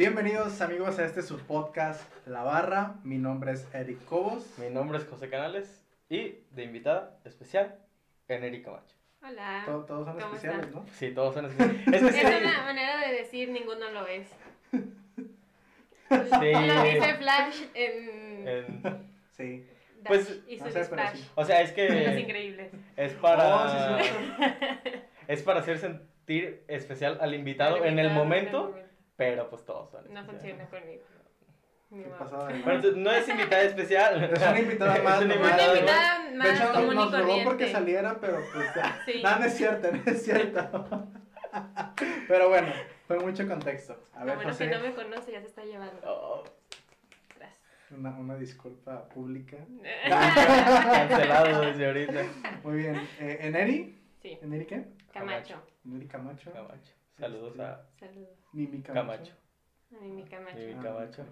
Bienvenidos amigos a este subpodcast La Barra. Mi nombre es Eric Cobos. Mi nombre es José Canales y de invitada especial, Eneri Camacho. Hola. To- todos son ¿Cómo especiales, están? ¿no? Sí, todos son especiales. Es una manera de decir ninguno lo es. Sí. Lo dice Flash en en- Sí. Dash Pues, y no sé, pero Splash. sí. o sea, es Los que increíbles. es para Oh, sí, sí, es para hacer sentir especial al invitado Al en el invitado, momento, en el momento. Pero pues todos son. No funciona conmigo. Ni ¿Qué modo. pasó de Pero no es invitada especial. Es una invitada Es más, ¿no? Una invitada De más hecho, común y nos robó porque saliera, pero pues. Sí. No, no es cierto, no es cierto. pero bueno, fue mucho contexto. A Lo ver, bueno José, que no me conoce ya se está llevando. Oh, una, una disculpa pública. cancelado desde ahorita. Muy bien. Eh, ¿Eneri? Sí, ¿Eneri qué? Camacho. Eneri Camacho. Camacho. Saludos a Saludos. Mimi Camacho. Camacho. A mí mi Camacho. Mimi Ah, Camacho.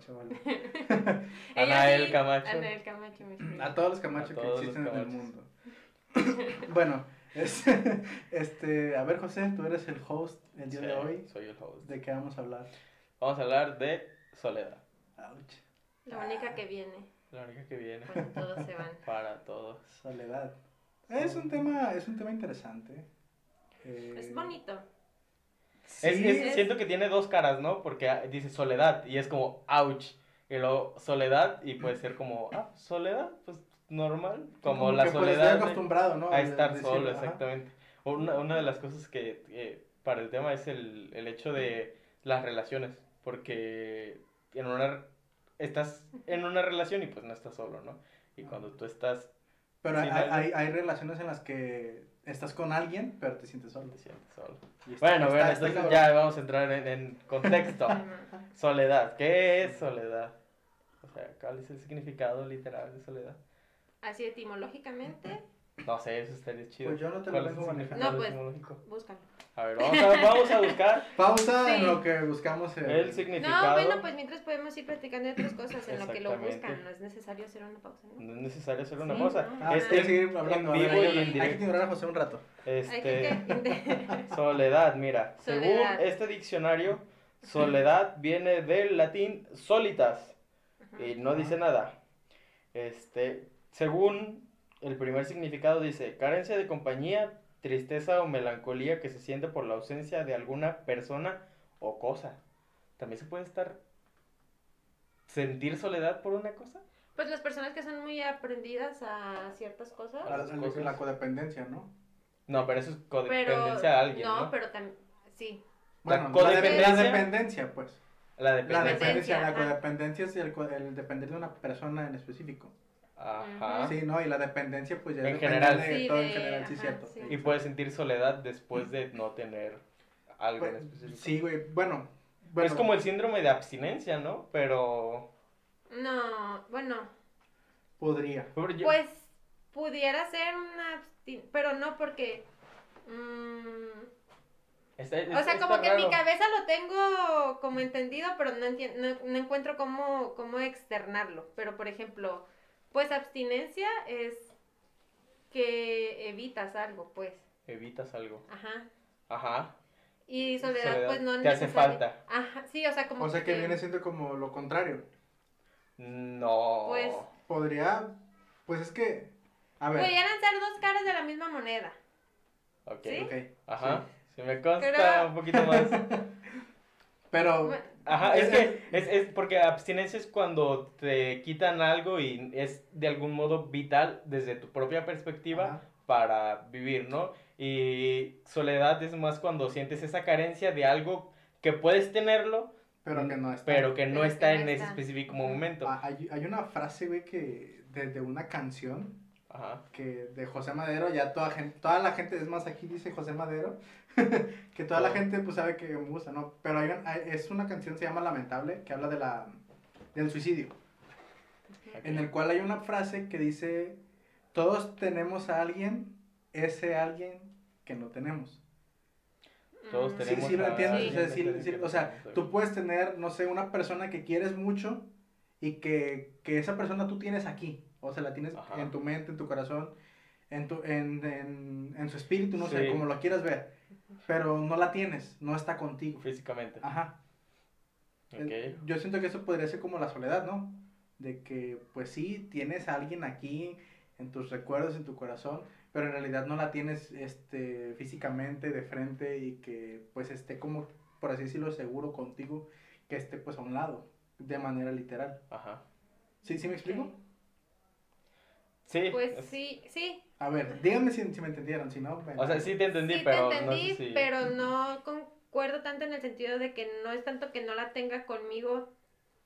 Anael Camacho. Anael Camacho. A todos los Camacho que existen en el mundo. bueno, es- este, a ver José, tú eres el host el día Sí, de hoy. Soy el host. ¿De qué vamos a hablar? Vamos a hablar de soledad. Ouch. La única que viene La única que viene cuando todos se van. para todos. Soledad. Es un tema, es un tema interesante. Eh, Es bonito. Sí, Es, es- es- siento que tiene dos caras, ¿no? Porque ah, dice soledad y es como ouch. Y luego soledad y puede ser como, ah, soledad, pues normal. Como, la que, pues, soledad de- acostumbrado, ¿no? a estar decirlo, solo, ajá. exactamente. Una, una de las cosas que eh, para el tema es el, el hecho de las relaciones. Porque en una, estás en una relación y pues no estás solo, ¿no? Y cuando tú estás, Pero hay, hay, hay relaciones en las que estás con alguien, pero te sientes solo. te sientes solo. Está- Bueno, está- bueno, está entonces ya vamos a entrar en, en contexto. Soledad, ¿qué es soledad? O sea, ¿cuál es el significado literal de soledad? Así etimológicamente, No sé, eso estaría chido. Pues yo no te lo ¿Cuál es vengo el manejando. No, pues. etimológico? búscalo. A ver, vamos a, vamos a buscar Pausa Sí. en lo que buscamos el, el No, significado. bueno, pues mientras podemos ir platicando de otras cosas en lo que lo buscan. No es necesario hacer una pausa, ¿no? No es necesario hacer una Sí, pausa. ¿no? Ah, Es hay que seguir hablando. en vivo hay, y que- en hay que directo. ignorar a José un rato. Este, soledad, mira, según este diccionario, soledad viene del latín solitas y no dice nada. Este, según el primer significado dice carencia de compañía, tristeza o melancolía que se siente por la ausencia de alguna persona o cosa. También se puede estar sentir soledad por una cosa. Pues las personas que son muy aprendidas a ciertas cosas. La, Las la- cosas. la codependencia, ¿no? No, pero eso es Pero. codependencia a alguien, ¿no? No, pero también. Sí. La Bueno, la, codependencia- la dependencia, pues. La La dependencia. dependencia, la codependencia es el, el depender de una persona en específico. Ajá. Sí, ¿no? Y la dependencia, pues ya En depende general. de Sí, todo en general, sí, ajá, cierto. sí. Y puedes sentir soledad después de no tener algo en Pues, específico. sí, güey, bueno. bueno Es como el síndrome de abstinencia, ¿no? Pero... No, bueno. Podría. Pues pudiera ser una. absti- Pero no porque. mm, está- O sea, como que en mi cabeza lo tengo como entendido, pero no, no, no encuentro cómo, cómo externarlo. Pero, por ejemplo, pues abstinencia es que evitas algo, pues. Evitas algo. Ajá. Ajá. Y soledad, Soledad, pues no te hace falta. Ajá, sí, o sea, como O sea que viene siendo como lo contrario. No. Pues- Podría, pues es que, a ver. Pudieran ser dos caras de la misma moneda. Ok. ¿Sí? Ok, Ajá. Se me consta Pero- un poquito más. Pero, Ajá, es que es, es porque abstinencia es cuando te quitan algo y es de algún modo vital desde tu propia perspectiva Ajá. para vivir, ¿no? Y soledad es más cuando sientes esa carencia de algo que puedes tenerlo, pero que no está. pero que no que está en ese específico momento. Hay, hay una frase, güey, que de, de una canción Ajá. que de José Madero, ya toda gente, toda la gente, es más, aquí dice José Madero, que toda la Oh. gente pues sabe que me gusta, ¿no? Pero hay hay- es una canción, se llama Lamentable, que habla de la, del suicidio, en el cual hay una frase que dice, todos tenemos a alguien, ese alguien que no tenemos. Todos mm, Sí, tenemos sí, lo a entiendes. alguien O sea, sí, tenemos sí, o sea, tenemos. tú puedes tener, no sé, una persona que quieres mucho y que, que esa persona tú tienes aquí. O sea, la tienes Ajá. en tu mente, en tu corazón, en, tu, en, en, en su espíritu, no sé, como lo quieras ver. Pero no la tienes, no está contigo. Físicamente. Ajá. Eh, Ok. Yo siento que eso podría ser como la soledad, ¿no? De que, pues sí, tienes a alguien aquí en tus recuerdos, en tu corazón, pero en realidad no la tienes este, físicamente de frente y que pues esté como, por así decirlo, seguro contigo, que esté pues a un lado, de manera literal. Ajá. ¿Sí, sí me explico? Sí. Pues es- sí, sí. A ver, díganme si, si me entendieron, si no... O sea, sí te entendí, sí pero te entendí, no sé si... pero no concuerdo tanto en el sentido de que no es tanto que no la tenga conmigo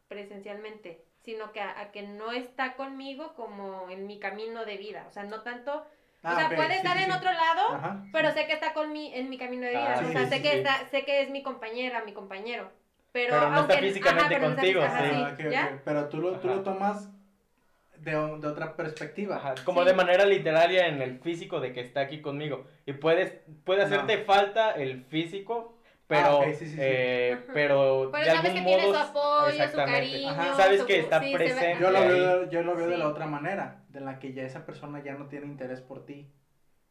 presencialmente, sino que a, a que no está conmigo como en mi camino de vida. O sea, no tanto... Ah, o sea, ok, puede sí, estar sí, en sí. otro lado, Ajá, pero sí. sé que está con mi, en mi camino de Ah, vida. sí, o sea, sí, sé sí, que sí. está, sé que es mi compañera, mi compañero. Pero, Pero no está aunque- físicamente pero no está contigo, física- sí. ajá, Ah, ok, ok. ¿ya? Pero tú lo, tú lo Ajá. tomas de, de otra perspectiva. Ajá, como Sí. de manera literaria en el físico de que está aquí conmigo. Y puedes, puede hacerte falta el físico, pero, Ah, ok, sí, sí, sí. eh, pero Pero de sabes algún que tiene modo, su apoyo, su exactamente. cariño. Ajá. Sabes su- que está presente. Yo lo veo, yo lo veo de la otra manera, de la que ya esa persona ya no tiene interés por ti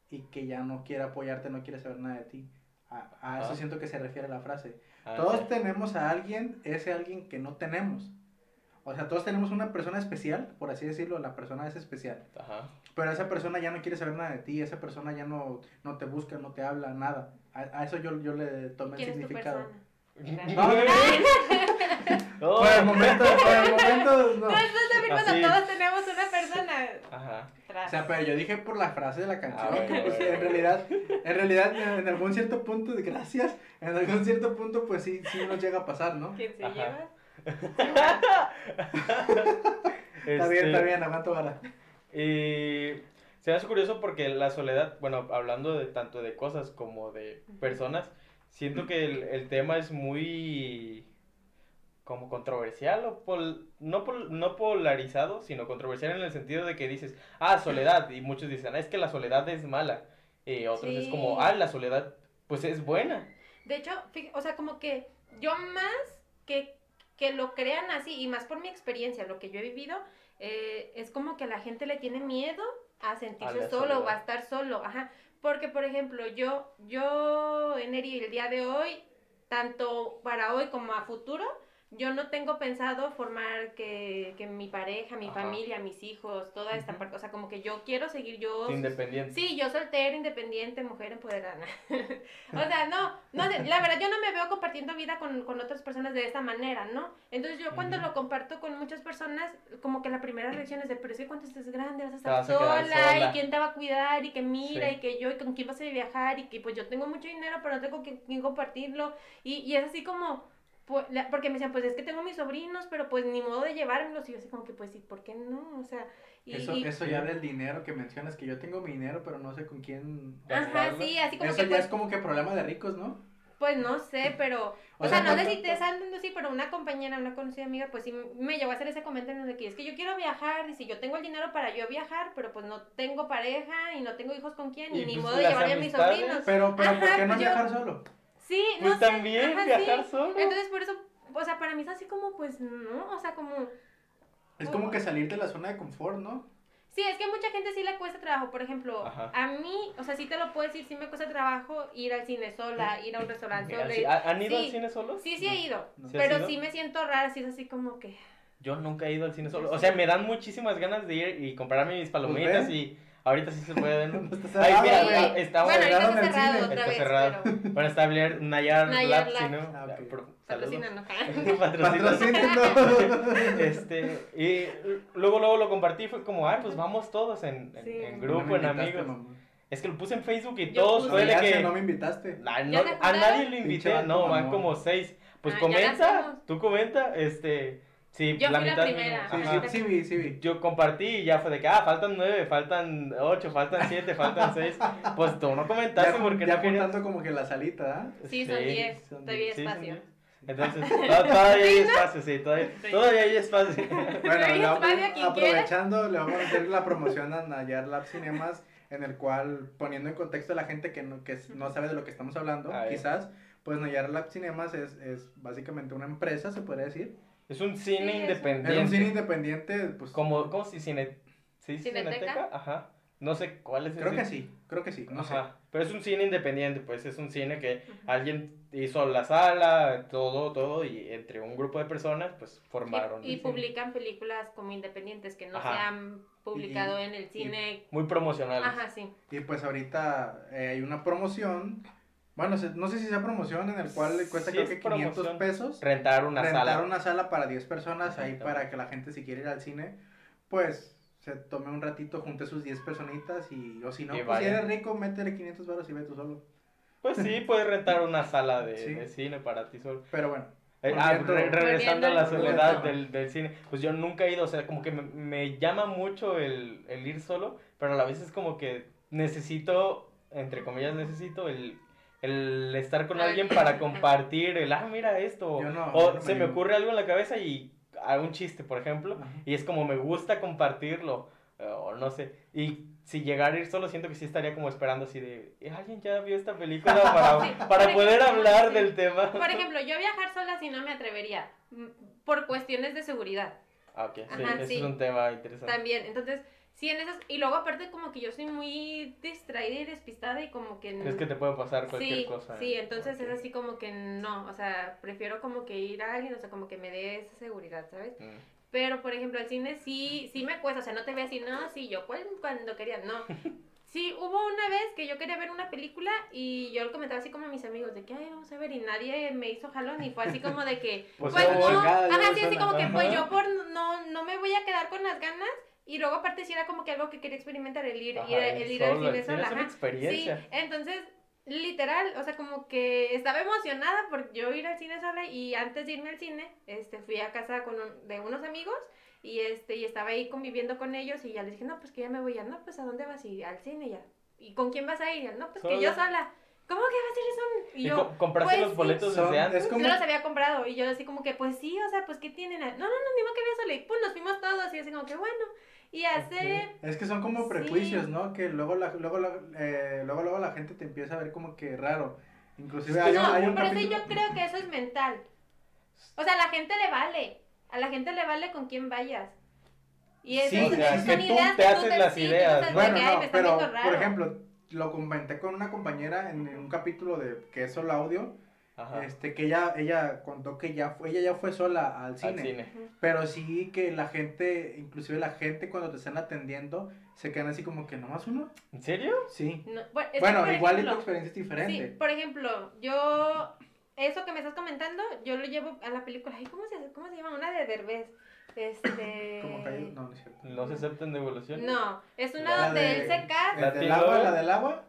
y que ya no quiere apoyarte, no quiere saber nada de ti. A, a eso Ajá. siento que se refiere la frase. Ah, Todos tenemos a alguien, ese alguien que no tenemos. O sea, todos tenemos una persona especial, por así decirlo, la persona es especial. Ajá. Pero esa persona ya no quiere saber nada de ti, esa persona ya no, no te busca, no te habla, nada. A, a eso yo, yo le tomé el ¿Quién es tu significado. persona? No, no, No. Por el momento, por el momento, no. Cuando todos tenemos una persona Ajá. O sea, pero yo dije por la frase de la canción, Ah, bueno, que pues, bueno, en realidad, en realidad, en algún cierto punto, de gracias, en algún cierto punto, pues sí, sí nos llega a pasar, ¿no? ¿Quién se Ajá. lleva? Está bien, Este, está bien, aguanto vara. Y se me hace curioso porque la soledad, bueno, hablando de tanto de cosas como de personas, siento que el, el tema es muy como controversial o pol- no, pol- no polarizado, sino controversial en el sentido de que dices, ah, soledad, y muchos dicen, "Ah, es que la soledad es mala, y otros es como, ah, la soledad pues es buena. De hecho, o sea, como que yo más que, que lo crean así, y más por mi experiencia, lo que yo he vivido, eh, es como que la gente le tiene miedo a sentirse solo o a estar solo. Ajá. Porque, por ejemplo, yo, yo, Eneri, el día de hoy, tanto para hoy como a futuro, yo no tengo pensado formar que, que mi pareja, mi Ajá. familia, mis hijos, toda esta parte, o sea, como que yo quiero seguir yo Independiente. Sí, yo soltera, independiente, mujer empoderada. o sea, no, no, la verdad yo no me veo compartiendo vida con, con otras personas de esta manera, ¿no? Entonces yo cuando lo comparto con muchas personas, como que la primera reacción es de, pero es que cuando estés grande vas a estar vas a quedar sola, sola. y quién te va a cuidar y que mira Sí. y que yo y con quién vas a viajar y que pues yo tengo mucho dinero pero no tengo con quién compartirlo y, y es así como... pues, la- porque me decían, pues es que tengo mis sobrinos, pero pues ni modo de llevármelos. Y yo así como que, pues sí, ¿por qué no? O sea, y, Eso, y- eso ya del dinero que mencionas, que yo tengo mi dinero, pero no sé con quién Ajá, sí, así como Eso que ya pues, es como que problema de ricos, ¿no? Pues no sé, pero. O, O sea, sea, no sé si te dando así, pero una compañera, una conocida amiga, pues sí me llegó a hacer ese comentario de que es que yo quiero viajar, y si yo tengo el dinero para yo viajar, pero pues no tengo pareja y no tengo hijos con quién, y, Y, ni pues, modo de llevarme a mis sobrinos. Pero, pero ¿por qué no pues yo- viajar solo? Sí, no Pues sé, también ajá, viajar sí. solo. Entonces por eso, o sea, para mí es así como, pues no, o sea, como. Es como que salir de la zona de confort, ¿no? Sí, es que a mucha gente sí le cuesta trabajo. Por ejemplo, Ajá. a mí, o sea, sí te lo puedo decir, sí me cuesta trabajo ir al cine sola, ir a un restaurante sola. sí, ¿ha- ¿Han ido Sí. al cine solos? Sí, sí he ido, No. ¿Sí has pero ido? sí me siento rara, sí es así como que... Yo nunca he ido al cine solo. O sea, me dan muchísimas ganas de ir y comprarme mis palomitas ve. y ahorita sí se puede, ¿no? Está Ay, cerrado, mira, güey. mira, está bueno, ahorita cerraron está el cerrado cine. otra Está vez, cerrado. pero... Bueno, está Nayar, Nayar, Nayar Labs, ¿sí, Labs. ¿no? Ah. Patrocínanos. Patrocínanos. Este, y luego, luego lo compartí y fue como, ay, pues vamos todos en, en, Sí. en No grupo, en amigos. mamá. Es que lo puse en Facebook y Yo todos fue de que... no me invitaste. Ay, ¿Ya no, te a nadie Pinche invité, no, van como seis. Pues Ah, comenta, tú comenta, este, sí, Yo la fui la mitad. primera. Sí, ajá. sí, sí vi, sí vi. Yo compartí y ya fue de que, ah, faltan nueve, faltan ocho, faltan siete, faltan seis. Pues tú no comentaste Ya, porque ya no querías. juntando como que la salita, ¿ah? Sí, son 10, son todavía hay Sí, son espacio. diez. Entonces, to- todavía hay espacio, sí, todavía, todavía hay espacio. Bueno, Ahí le es vamos- Mario, quien aprovechando, le vamos a hacer la promoción a Nayar Lab Cinemas, en el cual, poniendo en contexto a la gente que no, que no sabe de lo que estamos hablando, quizás, pues Nayar Lab Cinemas es, es básicamente una empresa, se podría decir. Es un cine independiente. Es un cine independiente, pues... Como, ¿cómo si cine, sí, Cineteca. cineteca? Ajá. No sé cuál es el Creo que cine. sí, creo que sí, no sé. Ajá, Pero es un cine independiente, pues es un cine que alguien hizo la sala, todo, todo, y entre un grupo de personas, pues formaron. Y, y el cine. publican películas como independientes que no Ajá. se han publicado Y- en el cine. Muy promocionales. Ajá, sí. Y pues ahorita eh, hay una promoción, bueno, no sé si sea promoción en el cual le cuesta Sí, creo que 500 promoción. pesos. Rentar una rentar sala. una sala para 10 personas ahí para que la gente si quiere ir al cine, pues se tome un ratito, junte sus 10 personitas y, o si no, Y pues si eres rico, métele 500 baros y ve tú solo. Pues sí, puedes rentar una sala de, Sí. de cine para ti solo. Pero bueno, Eh, ah, re- regresando a la soledad del, del cine, pues yo nunca he ido, o sea, como que me, me llama mucho el, el ir solo, pero a la vez es como que necesito, entre comillas, necesito el, el estar con alguien para compartir el, ah, mira esto, Yo no, o yo no me se me ocurre algo en la cabeza y hago un chiste, por ejemplo, Ajá. y es como me gusta compartirlo, eh, o no sé, y si llegara a ir solo siento que sí estaría como esperando así de, "Eh, ¿alguien ya vio esta película para, Sí, para poder ejemplo, hablar sí. del tema? Por ejemplo, yo viajar sola sí no me atrevería. mm, Por cuestiones de seguridad. Ah, ok, sí, Ajá, ese sí. es un tema interesante. También. Entonces, sí, en esas. Y luego, aparte, como que yo soy muy distraída y despistada y como que. ¿Crees que te puede pasar cualquier sí, cosa? Sí, entonces es así como que no. O sea, prefiero como que ir a alguien, o sea, como que me dé esa seguridad, ¿sabes? Mm. Pero, por ejemplo, al cine sí, sí me cuesta, o sea, no te ve así, no, sí, yo cuando quería, no. Sí, hubo una vez que yo quería ver una película y yo lo comentaba así como a mis amigos, de que, ay, vamos a ver, y nadie me hizo jalón, y fue así como de que, Pues pues, voy. no, ajá, voy sí, así como que, pues yo por, no, no me voy a quedar con las ganas, y luego aparte sí era como que algo que quería experimentar, el ir, Ajá, ir, el ir al cine sola, es una ajá. Sí, experiencia. entonces, literal, o sea, como que estaba emocionada por yo ir al cine sola y antes de irme al cine, este, fui a casa con un- de unos amigos y este, y estaba ahí conviviendo con ellos y ya les dije, no, pues que ya me voy, ya, no, pues a dónde vas y al cine ya. ¿Y con quién vas a ir? Ya, no, pues que yo Sola. ¿Cómo que vas a ir eso? Y ¿Y yo, co- compraste pues los boletos Son- desde antes? es como- no los había comprado y yo así como que, pues sí, o sea, pues ¿qué tienen? No, no, no, ni modo que vaya sola y pum, nos fuimos todos y así como que bueno. Y hace, Es que son como Sí. prejuicios, ¿no? Que luego la, luego, la- eh, luego, luego la gente te empieza a ver como que raro. Inclusive hay, un- no, hay un pero sí capítulo... yo creo que eso es mental. O sea, a la gente le vale. A la gente le vale con quién vayas. Y eso, Sí, o sea, son que tú ideas te haces las sí, ideas, Bueno, no, pero por ejemplo, lo comenté con una compañera en, en un capítulo de que es solo audio, Ajá, este, que ella, ella contó que ya fue, ella ya fue sola al al cine, cine. pero sí que la gente, inclusive la gente cuando te están atendiendo, se quedan así como que nomás uno, ¿En serio? sí. No, bueno, es que, Bueno, por igual y tu ejemplo, experiencia es diferente. Sí, por ejemplo, yo, eso que me estás comentando, yo lo llevo a la película, ay, ¿cómo se, cómo se llama? Una de Derbez. Este... Como cayó, no, no es cierto. ¿No se aceptan devolución? No, es una La donde de- él se casa. ¿El Latin del agua, la del agua?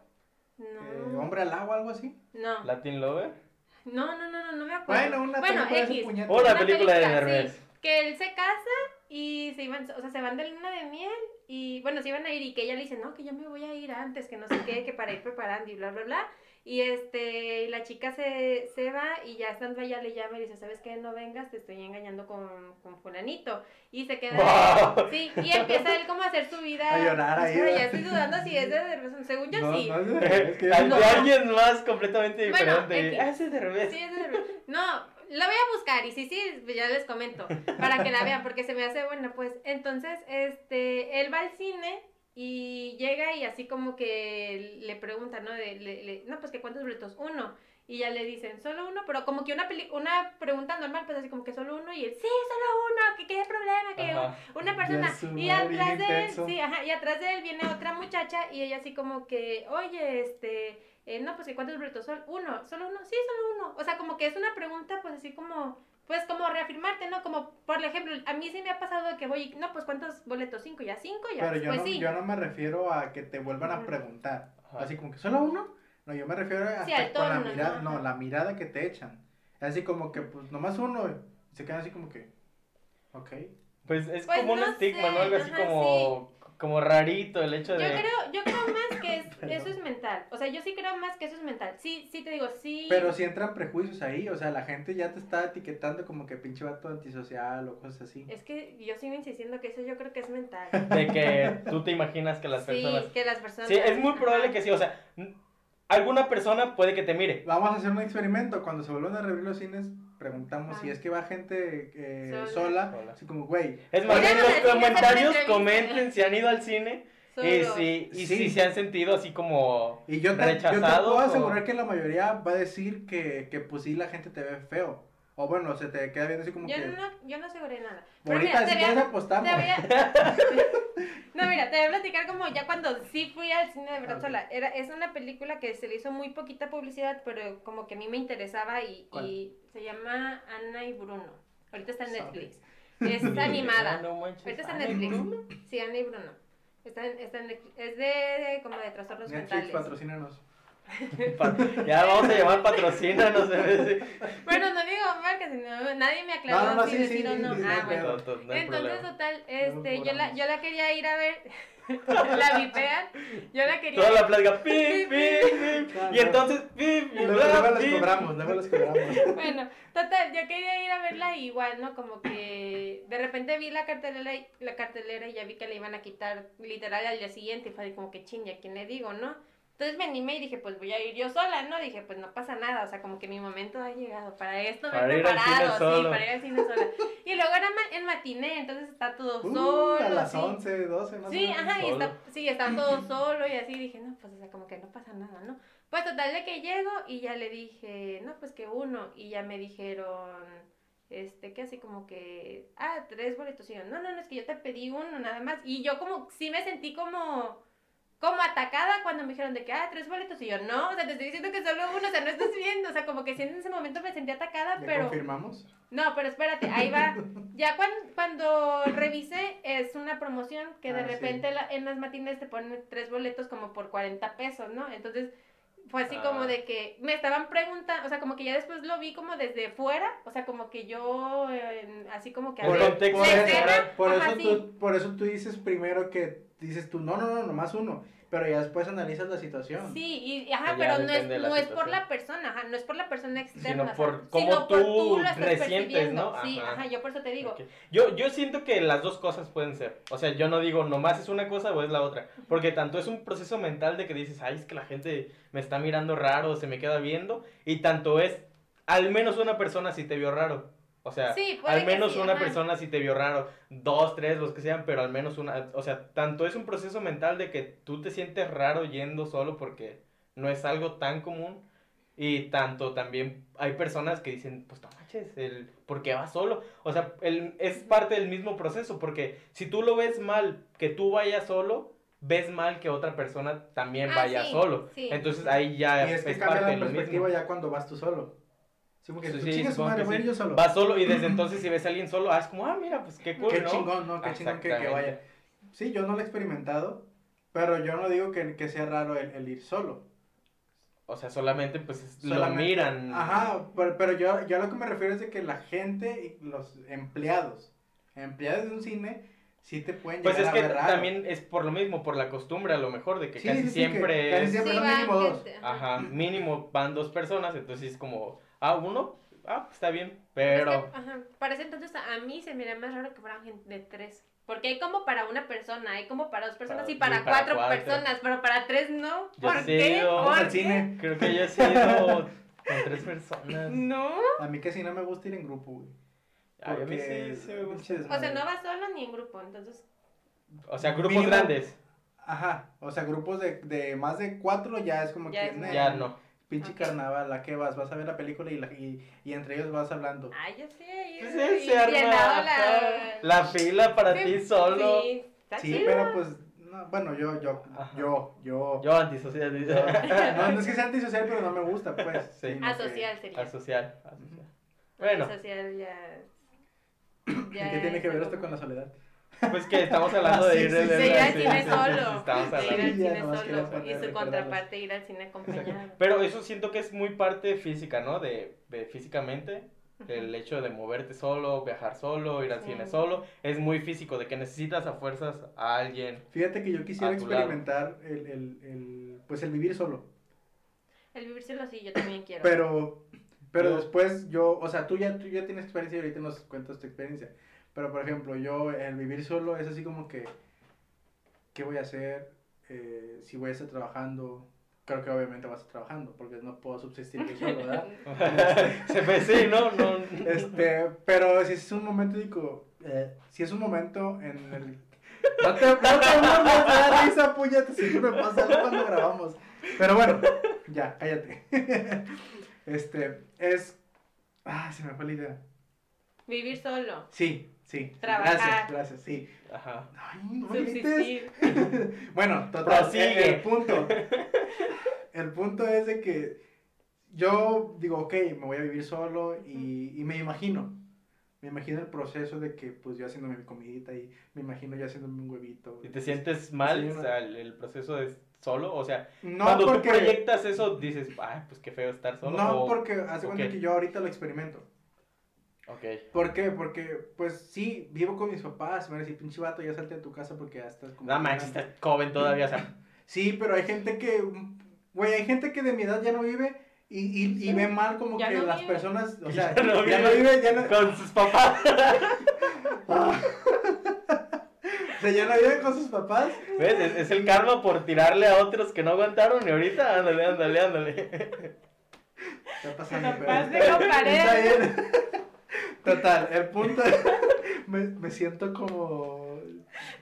Eh, No, ¿Hombre al agua, algo así? no, ¿Latin Lover? No, no, no, no, no me acuerdo. Bueno, una Bueno, película de X. la Una película de Derbez. sí. que él se casa y se iban, o sea, se van de luna de miel y bueno, se iban a ir y que ella le dice, no, que yo me voy a ir antes, que no sé qué, que para ir preparando y bla, bla, bla. Y este, y la chica se, se va y ya estando allá le llama y dice, ¿sabes qué? No vengas, te estoy engañando con, con fulanito. Y se queda, ¡Wow! sí, y empieza él como a hacer su vida. A llorar ahí, ya estoy dudando si es de Derbez, según yo no, sí. no, es de- es que No. de alguien más completamente Bueno, diferente. X. ah, es de revés. Sí, es de Derbez. No, la voy a buscar y sí, sí, pues ya les comento para que la vean porque se me hace buena, pues. Entonces, este, él va al cine y llega y así como que le pregunta, ¿no? De, le- le- no, pues que cuántos boletos, uno. Y ya le dicen, solo uno, pero como que una peli una pregunta normal, pues así como que solo uno, y él, sí, solo uno, que qué problema, que Ajá. una persona. Y atrás de él, sí, ajá, y atrás de él viene otra muchacha y ella así como que, oye, este, eh, no, pues que cuántos boletos son, uno, solo uno, sí, solo uno. O sea, como que es una pregunta, pues así como, pues como reafirmarte, ¿no? Como, por ejemplo, a mí sí me ha pasado de que voy, no, pues cuántos boletos, cinco, ya cinco, ya, Pero yo, pues no, sí. yo no me refiero a que te vuelvan a preguntar. Ajá. Así como que solo uno. No, yo me refiero a Sí, con la mirada, ¿no? no, la mirada que te echan. Así como que, pues, nomás uno. se quedan así como que, ok. Pues es Pues como un estigma, sé, ¿no? Algo así ajá, como, como rarito el hecho Yo de... creo, yo creo más que es- eso es mental. O sea, yo sí creo más que eso es mental. Sí, sí te digo, sí. Pero si entran prejuicios ahí, o sea, la gente ya te está etiquetando como que pinche vato antisocial o cosas así. Es que yo sigo insistiendo que eso yo creo que es mental. De que tú te imaginas que las sí, personas... que las personas. Sí, es muy probable que sí, o sea, alguna persona puede que te mire. Vamos a hacer un experimento. Cuando se vuelvan a reabrir los cines, preguntamos Ah. si es que va gente eh, Sola. sola. Así como, güey. Es más, en los comentarios entrevista. comenten si han ido al cine Y sí, y Sí. sí se han sentido así como Y yo te, yo te rechazados. puedo o- asegurar que la mayoría va a decir que, que pues sí la gente te ve feo. O bueno, se te queda viendo así como Yo que... no, yo no aseguré nada. Pero mira, si te quieres voy a- apostamos. te voy a- No, mira, te voy a platicar como ya cuando sí fui al cine de verdad sola. Era, es una película que se le hizo muy poquita publicidad, pero como que a mí me interesaba y, ¿Cuál? y se llama Ana y Bruno. Ahorita está en. Netflix. Es Ah, animada. no manches. Ahorita está en Netflix. Bruno. Sí, Ana y Bruno. Está en, está en Netflix. Es de, de- como de trastornos Netflix, mentales. patrocínanos. Ya vamos a llamar patrocina, no sé. Bueno, no digo marcas, sino nadie me aclaró No, no, no, si sí, decir sí, o no. sí, ah, no bueno. Entonces, problema. total, este, yo la, yo la quería ir a ver. la vipean. Yo la quería Toda la plática, pip, pip, pip. Y entonces, pip, Y y luego, pip. cobramos, luego les cobramos. Bueno, total, yo quería ir a verla y igual, ¿no? Como que de repente vi la cartelera y, la cartelera y ya vi que le iban a quitar literal al día siguiente y fue como que chinga, ¿quién le digo, no? Entonces me animé y dije, pues voy a ir yo sola, ¿no? Dije, pues no pasa nada, o sea, como que mi momento ha llegado. Para esto me he preparado, sí, para ir al cine sola. Y luego era ma- el matiné, entonces está todo Uh, solo. a las sí. 11, 12, más Sí, o menos. ajá, y está, sí, está todo solo y así dije, no, pues, o sea, como que no pasa nada, ¿no? Pues total de que llego y ya le dije, no, pues que uno, y ya me dijeron, este, que así como que, ah, tres boletos, y yo, no, no, no, es que yo te pedí uno nada más, y yo como, sí me sentí como, como atacada cuando me dijeron de que, ah, tres boletos, y yo, no, o sea, te estoy diciendo que solo uno, o sea, no estás viendo, o sea, como que sí en ese momento me sentí atacada, ¿Le pero... confirmamos? No, pero espérate, ahí va. Ya cuando, cuando revisé, es una promoción que de Ah, sí. repente la- en las matines te ponen tres boletos como por 40 pesos, ¿no? Entonces fue así como Ah. de que me estaban preguntando, o sea, como que ya después lo vi como desde fuera, o sea, como que yo, eh, así como que... Por ver, contexto, la eso, escena, por, ajá, eso sí. tú, por eso tú dices primero que dices tú, no, no, no, nomás uno. Pero ya después analizas la situación. Sí, y, ajá, pero no es, no es por la persona, ajá, no es por la persona externa, Sino por cómo tú lo estás resientes. ¿no? Sí, Ajá. ajá, yo por eso te digo. Yo, yo siento que las dos cosas pueden ser. O sea, yo no digo nomás es una cosa o es la otra. Porque tanto es un proceso mental de que dices, ay, es que la gente me está mirando raro, se me queda viendo. Y tanto es, al menos una persona sí te vio raro. O sea, Sí, al menos sí, una ajá. persona sí te vio raro. Dos, tres, los que sean, pero al menos una. O sea, tanto es un proceso mental de que tú te sientes raro yendo solo porque no es algo tan común. Y tanto también hay personas que dicen, pues no manches, el, ¿por qué vas solo? O sea, el, es parte del mismo proceso, porque si tú lo ves mal que tú vayas solo, ves mal que otra persona también Ah, vaya sí, solo. sí. Entonces ahí ya Y es es, que parte de la lo perspectiva mismo. ya cuando vas tú solo. Sí, porque Sí, tú sí, chingas madre, voy a ir yo solo. Vas solo y desde entonces si ves a alguien solo, ah, es como, ah, mira, pues qué cool, Qué ¿no? chingón, ¿no? Qué chingón que, que vaya. Sí, yo no lo he experimentado, pero yo no digo que, que sea raro el, el ir solo. O sea, solamente pues es- lo Solamente- miran. Ajá, pero, pero yo, yo a lo que me refiero es de que la gente, los empleados, empleados de un cine, sí te pueden Pues llegar es que a ver raro. también es por lo mismo, por la costumbre a lo mejor, de que Sí, casi sí, siempre que casi es... siempre Sí, son mínimo dos. Ajá, mínimo van dos personas, entonces es como, ah, uno, ah, está bien, Es pero... que, ajá, para ese entonces a mí se me haría más raro que fueran gente de tres. Porque hay como para una persona, hay como para dos personas Para- y para, y para cuatro, cuatro. personas, pero para tres no. Yo ¿Por sí qué? ¿Por al qué? cine. Creo que yo he sido con tres personas. No. A mí casi no me gusta ir en grupo, güey. Ay, a mí sí, sí me gusta. O sea, no vas solo ni en grupo, entonces. O sea, grupos Mínimo- grandes, Ajá, o sea, grupos de, de más de cuatro ya es como Ya que... es "Nah, ya no. Pinche Ok. carnaval, ¿a qué vas? Vas a ver la película y, la- y, y entre ellos vas hablando. Ay, yo sí, ahí he sí, se arma ajá, la fila para Sí, ti solo. Sí, pero pues, no, bueno, yo, yo, Ajá. yo, yo, Yo antisocial, yo- dice. no, no es que sea antisocial, pero no me gusta, pues. Sí. Asocial sería. Asocial, asocial. Bueno, Asocial ya. ¿Y qué tiene que ver esto con la soledad? Pues que estamos hablando de ir sí, del- sí. De ir al cine solo. De ir al cine solo. Y su contraparte, ir al cine acompañado. Pero eso siento que es muy parte física, ¿no? De, de físicamente. El hecho de moverte solo, viajar solo, ir al Sí. cine solo, es muy físico, de que necesitas a fuerzas a alguien. Fíjate que yo quisiera experimentar el, el, el, pues el vivir solo. El vivírselo sí, yo también quiero. Pero, pero después yo, o sea, tú ya, tú ya tienes experiencia y ahorita nos cuentas tu experiencia. Pero, por ejemplo, yo, el vivir solo es así como que, ¿qué voy a hacer? Eh, si voy a estar trabajando, creo que obviamente vas a estar trabajando, porque no puedo subsistir yo solo, ¿verdad? Se ve, sí, ¿no? no Este, pero si es un momento, digo, eh, si es un momento en el, No te, no te da risa, puñete, siempre me pasa algo cuando grabamos. Pero bueno, ya, cállate. Este, es... Ah, se me fue la idea. Vivir solo. Sí, sí. Trabajar. Gracias, gracias, sí. Ajá. Ay, no. Subsistir. Bueno, total, el, el punto. El punto es de que yo digo, ok, me voy a vivir solo y, y me imagino. Me imagino el proceso de que, pues, yo haciéndome mi comidita y me imagino yo haciéndome un huevito. ¿Y te sientes mal? O sea, el, el proceso de solo, o sea, No, cuando porque... tú proyectas eso, dices, ay, pues qué feo estar solo. No, o- porque hace cuenta que yo ahorita lo experimento. Ok. ¿Por qué? Porque, pues, sí, vivo con mis papás. Me van a decir, pinche vato, ya salte de tu casa porque ya estás como... Nada más, grande". estás joven todavía, o sea, Sí, pero hay gente que, güey, hay gente que de mi edad ya no vive y, y, y ve mal como Ya que no las vive. personas, o Ya sea, no ya no vive. ya no, con sus papás. o sea, ya no vive con sus papás. ¿Ves? Es, es el karma por tirarle a otros que no aguantaron y ahorita, ándale, ándale, ándale. Está pasando, pero está bien. Total, el punto es, me, me siento como,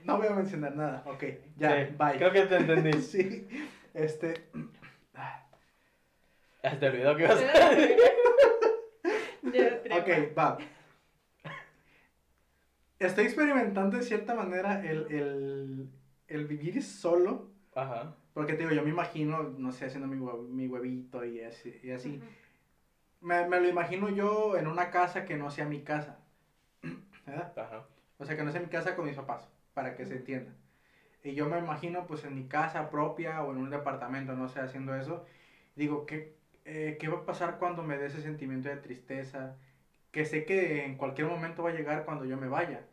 no voy a mencionar nada, ok, ya, Sí, bye. Creo que te entendí. Sí, este, ah, Ya se te olvidó que ibas a decir. Ya, trepa. Ok, va. Estoy experimentando de cierta manera el, el, el vivir solo. Ajá. Porque te digo, yo me imagino, no sé, haciendo mi, mi huevito y así. Y así. Me, me lo imagino yo en una casa que no sea mi casa. ¿Verdad? Ajá. O sea, que no sea mi casa con mis papás, para que se entienda. Y yo me imagino pues en mi casa propia o en un departamento, no sé, haciendo eso. Digo, ¿qué, eh, ¿qué va a pasar cuando me dé ese sentimiento de tristeza? Que sé que en cualquier momento va a llegar cuando yo me vaya.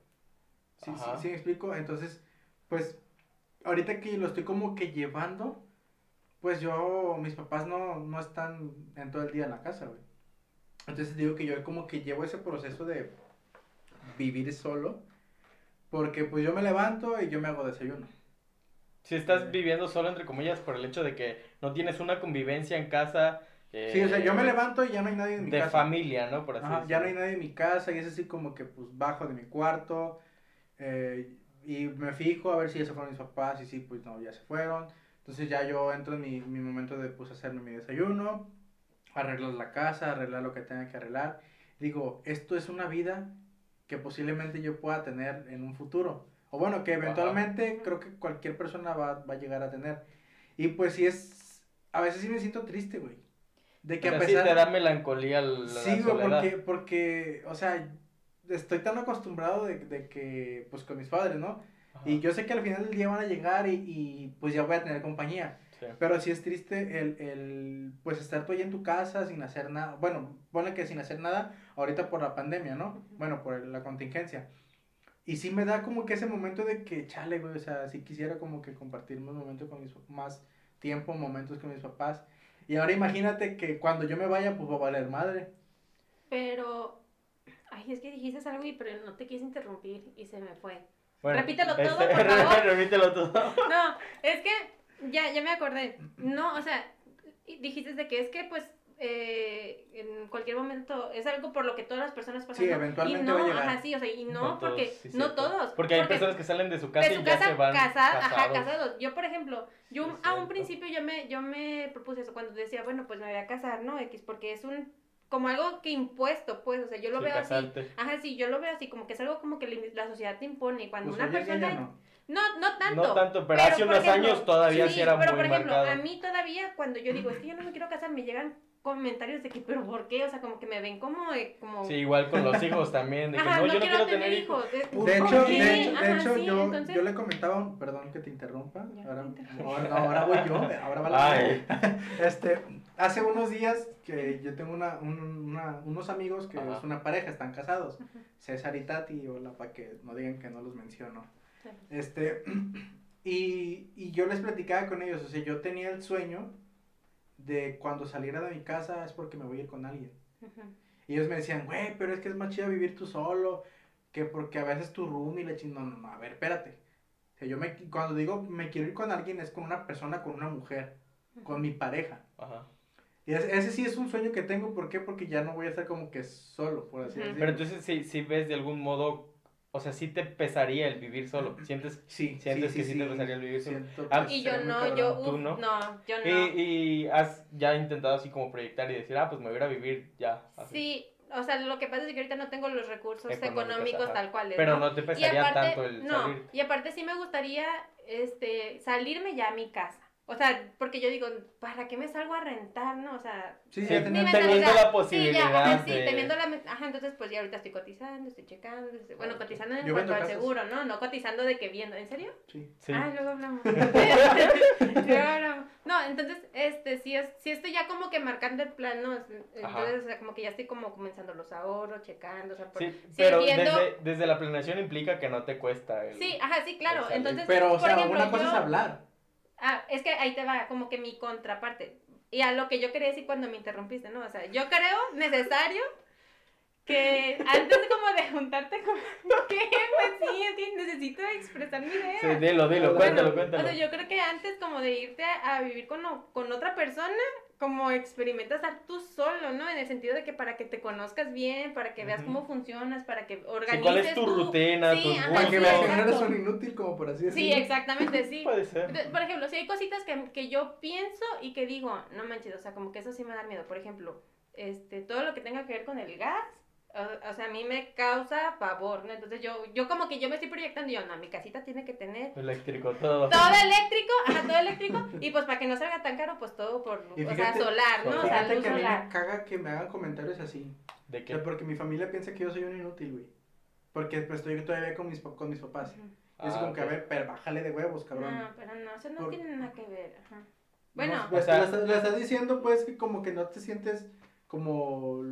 ¿Sí, sí, me explico? Entonces, pues, ahorita que lo estoy como que llevando, pues yo, mis papás no, no están en todo el día en la casa, güey. Entonces digo que yo como que llevo ese proceso de vivir solo, porque pues yo me levanto y yo me hago desayuno. Si estás viviendo solo, entre comillas, por el hecho de que no tienes una convivencia en casa. eh, Sí, o sea, yo me levanto y ya no hay nadie en mi De casa. familia, ¿no? Por así Ajá, ya no hay nadie en mi casa y es así como que pues bajo de mi cuarto eh, y me fijo a ver si ya se fueron mis papás y sí, pues no, ya se fueron. Entonces ya yo entro en mi, mi momento de pues hacerme mi desayuno, arreglar la casa, arreglar lo que tenga que arreglar. Digo, esto es una vida que posiblemente yo pueda tener en un futuro. O bueno, que eventualmente creo que cualquier persona va, va a llegar a tener. Y pues sí es, a veces sí me siento triste, güey. De que O sea, a sí pesar... te da melancolía la, Sí, güey, porque, porque, o sea, estoy tan acostumbrado de, de que, pues, con mis padres, ¿no? Ajá. Y yo sé que al final del día van a llegar y, y, pues ya voy a tener compañía. Sí. Pero sí es triste el, el, pues, estar tú ahí en tu casa sin hacer nada. Bueno, ponle que sin hacer nada ahorita por la pandemia, ¿no? Bueno, por la contingencia. Y sí me da como que ese momento de que, chale, güey, o sea, sí quisiera como que compartir más momentos con mis, más tiempo, momentos con mis papás. Y ahora imagínate que cuando yo me vaya, pues va a valer madre. Pero, ay, es que dijiste algo y pero no te quise interrumpir y se me fue. Bueno, Repítelo todo, este, por favor. Repítelo todo. No, es que ya, ya me acordé. No, o sea, dijiste de que es que pues eh, en cualquier momento es algo por lo que todas las personas pasan. Sí, eventualmente y no, va a llegar. Ajá, sí, o sea, y no, No todos, porque sí, no cierto. todos. Porque hay personas que salen de su casa de y ya se van casada- ajá, casados. casados. Yo, por ejemplo, yo Sí, a un principio yo me, yo me propuse eso cuando decía, bueno, pues me voy a casar, ¿no? X, porque es un, como algo que impuesto, pues, o sea, yo lo Sí, veo así. Ajá, sí, yo lo veo así, como que es algo como que la- sociedad te impone. Y cuando Pues una persona... no. No, no tanto. No tanto, pero, Pero, hace unos ejemplo, años todavía sí, era pero muy por ejemplo, marcado. a mí todavía cuando yo digo, es que yo no me quiero casar, me llegan comentarios de que, pero ¿por qué? O sea, como que me ven como... eh, como... Sí, igual con los hijos también, de que Ajá, no, yo no quiero tener hijos. De, De ¿por hecho, de hecho, de Ajá, hecho sí, yo, entonces- yo le comentaba, perdón que te interrumpa, Ya, ahora, te ahora, no, ahora voy yo, ahora va la Ay, Este, hace unos días que yo tengo una, un- una- unos amigos que Ajá. es una pareja, están casados. César y Tati, hola, para que no digan que no los menciono. Este, y, y yo les platicaba con ellos, o sea, yo tenía el sueño de cuando saliera de mi casa es porque me voy a ir con alguien. Y ellos me decían, güey, pero es que es más chido vivir tú solo, que porque a veces tu room y la chingada. No, no, no, a ver, espérate. O sea, yo me, cuando digo me quiero ir con alguien es con una persona, con una mujer, con mi pareja. ajá. Y ese, ese sí es un sueño que tengo, ¿por qué? Porque ya no voy a estar como que solo, por así decirlo. Pero entonces sí, sí ves de algún modo o sea, sí te pesaría el vivir solo. ¿Sientes, Sí, sientes que sí, te pesaría el vivir solo? Ah, que Y yo no, yo, ¿Tú no? no, yo no. Y, y has ya intentado así como proyectar y decir, ah, pues me voy a ir a vivir ya. así. Sí, o sea, lo que pasa es que ahorita no tengo los recursos Económicos, tal cuales. Pero ¿no? no te y pesaría aparte, tanto el no, salir. y aparte sí me gustaría este salirme ya a mi casa. O sea, porque yo digo, ¿para qué me salgo a rentar, no? O sea, Sí, teniendo la Sí, posibilidad ya, ajá, sí, teniendo la... Ajá, entonces pues ya ahorita estoy cotizando, estoy checando, estoy- bueno, cotizando en Yo cuanto al seguro, ¿no? No cotizando de que viendo, ¿en serio? Sí. Sí. Ah, luego hablamos. Luego hablamos. no, entonces, este, sí, es, sí estoy ya como que marcando el plan, ¿no? Entonces, Ajá. o sea, como que ya estoy como comenzando los ahorros, checando, o sea, por- Sí, sí, pero viendo- desde, desde la planeación implica que no te cuesta el... Sí, ajá, sí, claro. Entonces, Pero, o sea, ejemplo, una cosa yo- es hablar. Ah, es que ahí te va como que mi contraparte. Y a lo que yo quería decir cuando me interrumpiste, ¿no? O sea, yo creo necesario que antes como de juntarte con... ¿Qué? Pues sí, es que necesito expresar mi idea. Sí, dilo, dilo, Bueno, cuéntalo, O cuéntalo. sea, yo creo que antes como de irte a, a vivir con, con otra persona, como experimentas estar tú solo, ¿no? En el sentido de que para que te conozcas bien, para que veas cómo funcionas, para que Sí, organices ¿Cuál es tu tú- rutina, Sí, tus ajá, Para que sí, veas que no eres exacto. un inútil, como por así Sí, decirlo. exactamente, sí. Puede ser. Por ejemplo, si hay cositas que, que yo pienso y que digo, no manches, o sea, como que eso sí me da miedo. Por ejemplo, este, todo lo que tenga que ver con el gas, o, o sea, a mí me causa pavor, ¿no? Entonces yo, yo como que yo me estoy proyectando y yo, no, mi casita tiene que tener Eléctrico, todo. todo eléctrico, ajá, todo eléctrico, y pues para que no salga tan caro, pues todo por, o sea, solar, ¿no? O sea, luz que a mí solar. me caga que me hagan comentarios así. ¿De O qué? sea, porque mi familia piensa que yo soy un inútil, güey. Porque pues estoy todavía con mis, con mis papás. Y es Ah, como que, a ver, pero bájale de huevos, cabrón. No, pero no, eso no Por- tiene nada que ver, ajá. No, Bueno, pues, O sea- estás diciendo, pues, que como que no te sientes como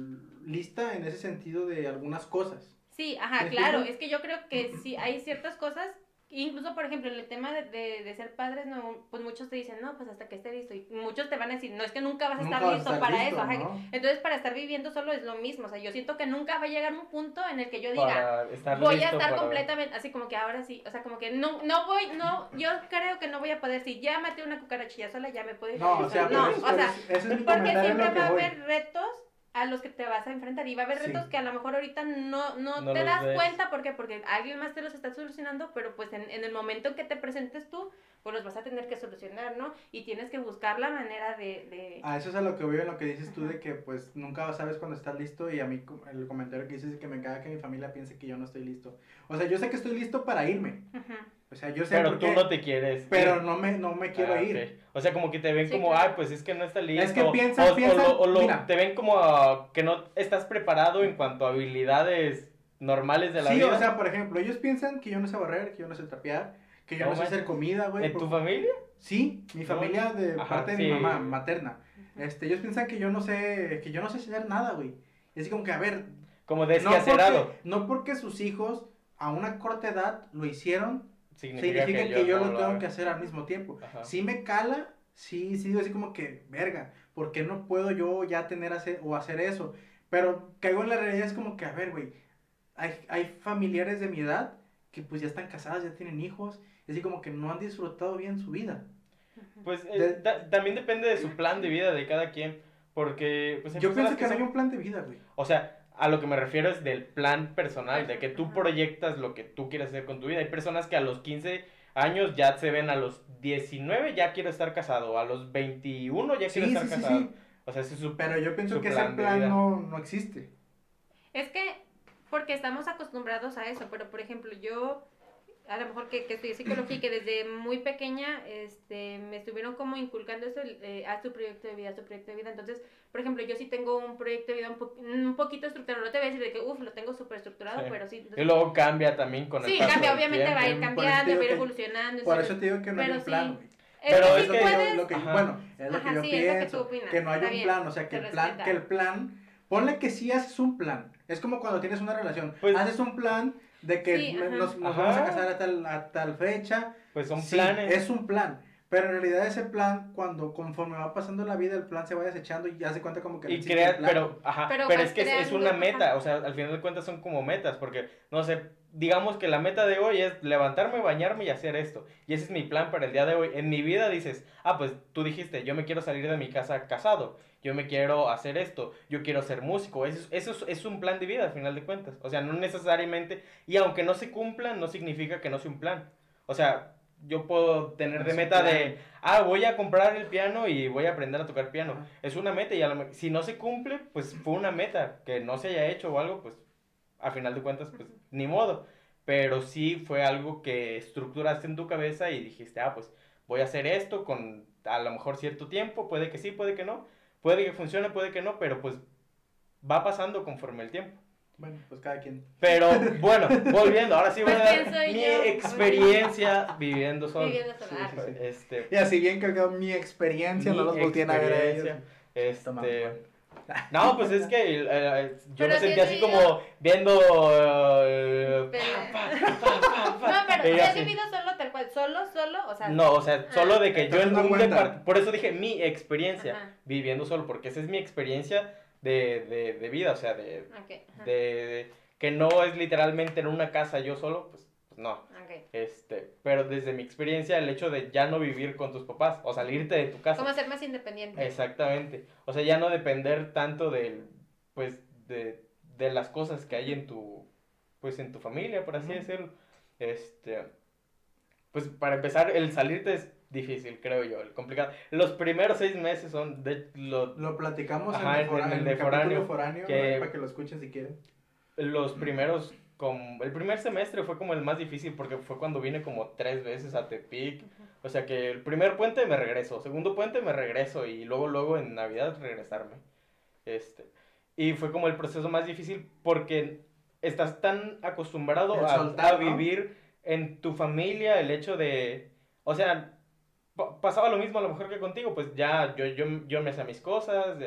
lista en ese sentido de algunas cosas. Sí, ajá, ¿Me claro, es que yo creo que sí hay ciertas cosas, incluso por ejemplo en el tema de, de, de ser padres, no, pues muchos te dicen, no, pues hasta que esté listo, y muchos te van a decir, no, es que nunca vas a Nunca estar a listo estar para listo, eso, ajá. ¿no? Entonces para estar viviendo solo es lo mismo, o sea, yo siento que nunca va a llegar un punto en el que yo diga, voy a estar completamente, así como que ahora sí, o sea, como que no, no voy, no, yo creo que no voy a poder, si ya maté una cucarachilla sola, ya me puedo ir. No, o sea, no, es- o sea, es- porque siempre va a haber retos a los que te vas a enfrentar y va a haber Sí. retos que a lo mejor ahorita no, no, No te das ves. cuenta, ¿por qué? Porque alguien más te los está solucionando, pero pues en, en el momento en que te presentes tú, pues los vas a tener que solucionar, ¿no? Y tienes que buscar la manera de... de... A eso es a lo que voy, en lo que dices tú Ajá. de que pues nunca sabes cuando estás listo y a mí el comentario que dices de que me caga que mi familia piense que yo no estoy listo. O sea, yo sé que estoy listo para irme. Ujú. O sea, yo sé Pero tú qué, no te quieres. pero no me, no me quiero Ah, ir. O sea, como que te ven Sí, como, claro. ay, pues es que no está listo. Es que piensan- o, o lo- o lo- mira. te ven como ah, que no estás preparado en cuanto a habilidades normales de la Sí, vida. o sea, por ejemplo, ellos piensan que yo no sé barrer, que yo no sé trapear, que yo No no, sé hacer comida, güey. ¿En tu familia? Sí, mi No. familia de Ajá, parte de sí. mi mamá materna. Este, ellos piensan que yo no sé, que yo no sé hacer nada, güey. Y así como que, a ver, Como no descacerado. porque, no porque sus hijos a una corta edad lo hicieron, significa, significa que yo, no lo tengo haga. que hacer al mismo tiempo. Ajá. Sí me cala, sí, sí digo así como que, verga, ¿por qué no puedo yo ya tener hacer, o hacer eso? Pero caigo en la realidad, es como que, a ver, güey, hay, hay familiares de mi edad que pues ya están casadas, ya tienen hijos, y así como que no han disfrutado bien su vida. Pues eh, De- también depende de su plan de vida de cada quien. Porque, pues Yo pienso que no hay un plan de vida, güey. O sea, a lo que me refiero es del plan personal, de que tú proyectas lo que tú quieres hacer con tu vida. Hay personas que a los 15 años ya se ven a los 19 ya quiero estar casado, a los 21 ya quiero Sí, estar sí, sí, casado. sí. O sea, ese es su... Pero yo pienso su que plan ese plan no, no existe. Es que, porque estamos acostumbrados a eso, pero por ejemplo, yo, a lo mejor que, que estudié psicología y que desde muy pequeña este, me estuvieron como inculcando eso, eh, haz tu proyecto de vida, haz tu proyecto de vida. Entonces, por ejemplo, yo sí tengo un proyecto de vida un, po- un poquito estructurado. No te voy a decir de que, uff, lo tengo súper estructurado, Sí. pero sí. Y luego cambia también con el Sí, paso cambia, obviamente va a ir cambiando, va a ir evolucionando. Por sí. eso te digo que no hay un sí. plan, güey. Es Pero es sí lo que yo- lo que- bueno, es lo Ajá, que yo sí, es lo que pienso. tú que no hay está un bien, plan, o sea, que se el plan, respeta. que el plan, ponle que sí haces un plan. Es como cuando tienes una relación. Pues- haces un plan de que Sí, me- ajá. nos, nos vamos a casar a tal, a tal fecha. Pues son Sí, planes. Es un plan. Pero en realidad ese plan, cuando conforme va pasando la vida, el plan se va desechando y ya se cuenta como que... Y crea, pero, ajá, Pero pero, es que es, una ajá. meta, o sea, al final de cuentas son como metas, porque, no sé, digamos que la meta de hoy es levantarme, bañarme y hacer esto, y ese es mi plan para el día de hoy. En mi vida dices, ah, pues tú dijiste, yo me quiero salir de mi casa casado, yo me quiero hacer esto, yo quiero ser músico, eso, es- eso es, es un plan de vida al final de cuentas, o sea, no necesariamente, y aunque no se cumpla, no significa que no sea un plan, o sea... Yo puedo tener de meta de, ah, voy a comprar el piano y voy a aprender a tocar piano. Es una meta y a me- si no se cumple, pues fue una meta que no se haya hecho o algo, pues a final de cuentas, pues ni modo. Pero sí fue algo que estructuraste en tu cabeza y dijiste, ah, pues voy a hacer esto con a lo mejor cierto tiempo, puede que sí, puede que no, puede que funcione, puede que no, pero pues va pasando conforme el tiempo. Bueno, pues cada quien. Pero bueno, volviendo, ahora sí voy a Pues, dar ¿quién soy mi yo? experiencia viviendo solo. Viviendo sola. Sí, sí, sí. Este, Y así bien cargado mi experiencia, no los volteen a ver a ellos. Este, no, pues es que eh, eh, yo Pero me sentí así como viendo. eh, Pero- pa, pa, pa, pa, pa. No, pero Y ¿te has vivido solo tal cual? ¿Solo, solo? O sea, No, o sea, solo de que yo en un cuenta. depart- Por eso dije mi experiencia Ajá. viviendo solo, porque esa es mi experiencia de, de, de vida, o sea, de, de, que no es literalmente en una casa yo solo, pues, pues no. Este, pero desde mi experiencia, el hecho de ya no vivir con tus papás o salirte de tu casa. ¿Cómo ser más independiente? Exactamente. O sea, ya no depender tanto del, pues, de, de las cosas que hay en tu, pues, en tu familia, por así decirlo. Este, pues, para empezar, el salirte es difícil, creo yo, el complicado. Los primeros seis meses son de lo- Lo platicamos Ajá, en el, fora- en el foráneo, foráneo, que- para que lo escuchen si quieren. los primeros, como, el primer semestre fue como el más difícil porque fue cuando vine como tres veces a Tepic. O sea que el primer puente me regreso, segundo puente me regreso y luego, luego en Navidad regresarme. Este, y fue como el proceso más difícil porque estás tan acostumbrado a, soltar, a ¿no? vivir en tu familia, el hecho de, o sea, pasaba lo mismo a lo mejor que contigo, pues ya yo, yo, yo me hacía mis cosas,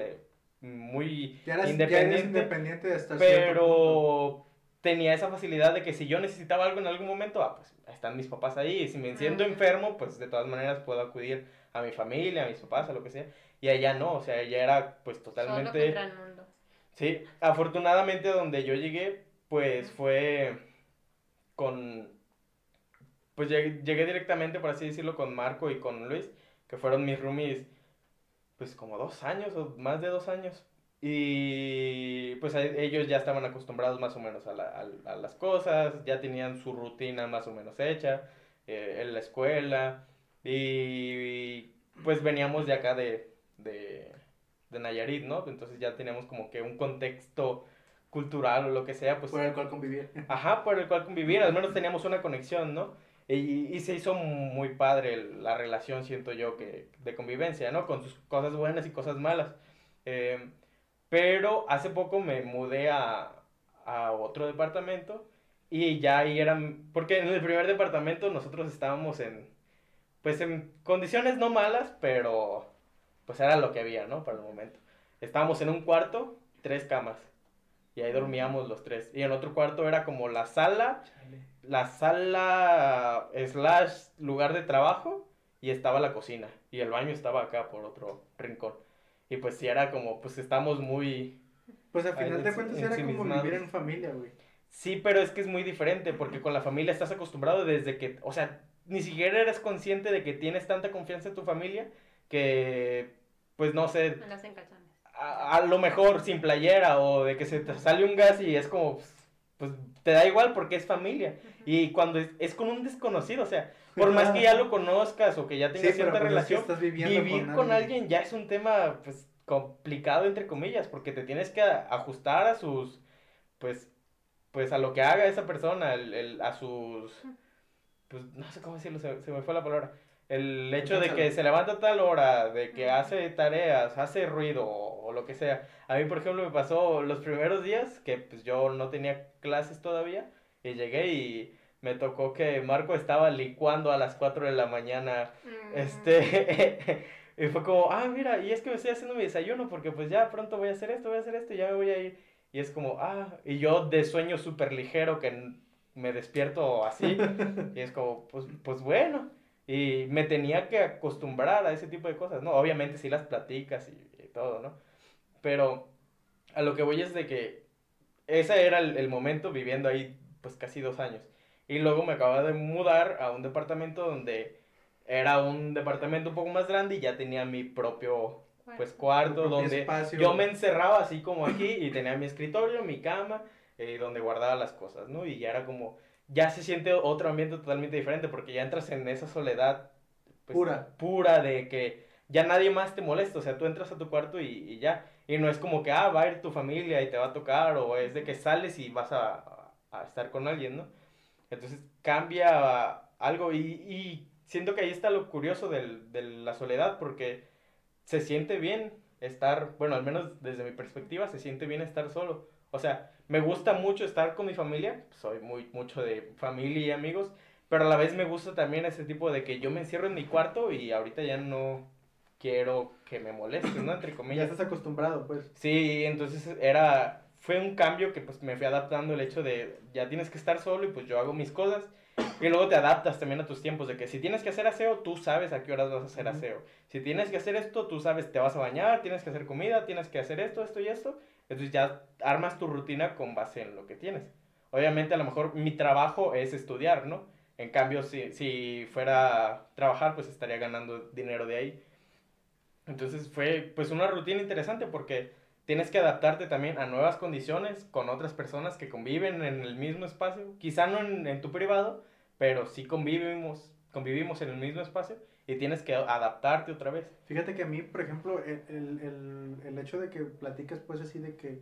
muy Ya eres ya independiente, independiente de estar pero tenía esa facilidad de que si yo necesitaba algo en algún momento, ah, pues están mis papás ahí. Y si me siento enfermo, pues de todas maneras puedo acudir a mi familia, a mis papás, a lo que sea. Y allá no, o sea, allá era pues Solo totalmente... contra el mundo. Sí, afortunadamente donde yo llegué, pues fue con... Pues llegué, llegué directamente, por así decirlo, con Marco y con Luis, que fueron mis roomies, pues como dos años o más de dos años. Y pues a- ellos ya estaban acostumbrados más o menos a, la- a- a las cosas, ya tenían su rutina más o menos hecha eh, en la escuela. Y pues veníamos de acá de, de, de Nayarit, ¿no? Entonces ya teníamos como que un contexto cultural o lo que sea, pues por el cual convivir. Ajá, por el cual convivir, al menos teníamos una conexión, ¿no? Y, y se hizo muy padre el- la relación, siento yo, que de convivencia, ¿no? Con sus cosas buenas y cosas malas. Eh, pero hace poco me mudé a, a otro departamento y ya ahí eran, porque en el primer departamento nosotros estábamos en, pues en condiciones no malas, pero pues era lo que había, ¿no? Para el momento. Estábamos en un cuarto, tres camas. Y ahí dormíamos los tres. Y en otro cuarto era como la sala, la sala slash lugar de trabajo y estaba la cocina. Y el baño estaba acá por otro rincón. Y pues sí era como, pues estamos muy... Pues al final de cuentas era como vivir en familia, güey. Sí, pero es que es muy diferente porque con la familia estás acostumbrado desde que, o sea, ni siquiera eres consciente de que tienes tanta confianza en tu familia que, pues no sé, las calzones. a, a lo mejor sin playera o de que se te sale un gas y es como, pues, pues, te da igual porque es familia. Y cuando es, es con un desconocido, o sea, por más que ya lo conozcas o que ya tengas Sí, pero cierta pues es que relación, estás vivir con con, alguien. ya es un tema, pues, complicado, entre comillas, porque te tienes que a- ajustar a sus, pues, pues, a lo que haga esa persona, el, el- a sus, pues, no sé cómo decirlo, se, se me fue la palabra. El hecho de que se levanta a tal hora, de que hace tareas, hace ruido o, o lo que sea. A mí, por ejemplo, me pasó los primeros días que pues yo no tenía clases todavía y llegué y me tocó que Marco estaba licuando a las 4 de la mañana Mm. este, y fue como, ah, mira, y es que me estoy haciendo mi desayuno porque pues ya pronto voy a hacer esto, voy a hacer esto y ya me voy a ir. Y es como, ah, y yo de sueño súper ligero que me despierto así. y es como, pues, pues bueno. Y me tenía que acostumbrar a ese tipo de cosas, ¿no? Obviamente sí las platicas y, y todo, ¿no? Pero a lo que voy es de que ese era el, el, momento viviendo ahí pues casi dos años. Y luego me acababa de mudar a un departamento donde era un departamento un poco más grande y ya tenía mi propio pues cuarto donde espacio. yo me encerraba así como aquí y tenía mi escritorio, mi cama, eh, donde guardaba las cosas, ¿no? Y ya era como, ya se siente otro ambiente totalmente diferente porque ya entras en esa soledad pues, pura. pura de que ya nadie más te molesta, o sea, tú entras a tu cuarto y, y, ya, y no es como que, ah, va a ir tu familia y te va a tocar, o es de que sales y vas a, a estar con alguien, ¿no? Entonces cambia algo y, y siento que ahí está lo curioso del, de la soledad, porque se siente bien estar, bueno, al menos desde mi perspectiva, se siente bien estar solo. O sea, me gusta mucho estar con mi familia, soy muy mucho de familia y amigos, pero a la vez me gusta también ese tipo de que yo me encierro en mi cuarto y ahorita ya no quiero que me moleste, ¿no? Entre comillas. Ya estás acostumbrado, pues. Sí, entonces era, fue un cambio que pues me fui adaptando el hecho de ya tienes que estar solo y pues yo hago mis cosas y luego te adaptas también a tus tiempos, de que si tienes que hacer aseo, tú sabes a qué horas vas a hacer aseo. Si tienes que hacer esto, tú sabes, te vas a bañar, tienes que hacer comida, tienes que hacer esto, esto y esto. Entonces ya armas tu rutina con base en lo que tienes. Obviamente a lo mejor mi trabajo es estudiar, ¿no? En cambio, si, si fuera trabajar, pues estaría ganando dinero de ahí. Entonces fue pues una rutina interesante porque tienes que adaptarte también a nuevas condiciones con otras personas que conviven en el mismo espacio, quizá no en, en tu privado, pero sí convivimos, convivimos en el mismo espacio y tienes que adaptarte otra vez. Fíjate que a mí, por ejemplo, el, el, el hecho de que platicas pues así de que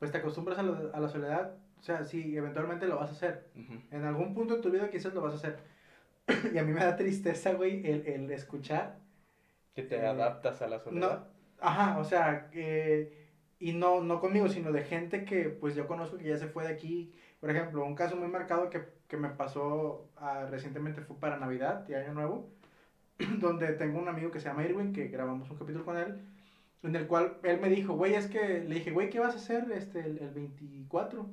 pues te acostumbras a, lo, a la soledad, o sea, sí, eventualmente lo vas a hacer. En algún punto de tu vida quizás lo vas a hacer. y a mí me da tristeza, güey, el, el escuchar. Que te adaptas a la soledad. No, ajá, o sea, que, y no, no conmigo, sino de gente que pues yo conozco que ya se fue de aquí. Por ejemplo, un caso muy marcado que que me pasó uh, recientemente fue para Navidad y Año Nuevo, donde tengo un amigo que se llama Irwin, que grabamos un capítulo con él, en el cual él me dijo, güey, es que le dije, güey, ¿qué vas a hacer este, el, el 24?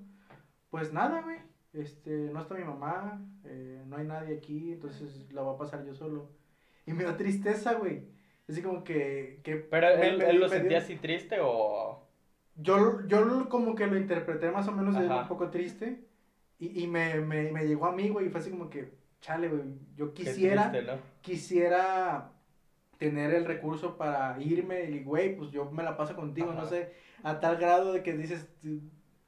Pues nada, güey, este, no está mi mamá, eh, no hay nadie aquí, entonces la voy a pasar yo solo. Y me da tristeza, güey. Así como que... que ¿Pero él, él lo sentía así triste o...? Yo, yo como que lo interpreté más o menos de un poco triste. Y, y me, me, me, llegó a mí, güey, y fue así como que, chale, güey, yo quisiera, triste, ¿no? quisiera tener el recurso para irme y, güey, pues yo me la paso contigo, Ajá. no sé, a tal grado de que dices,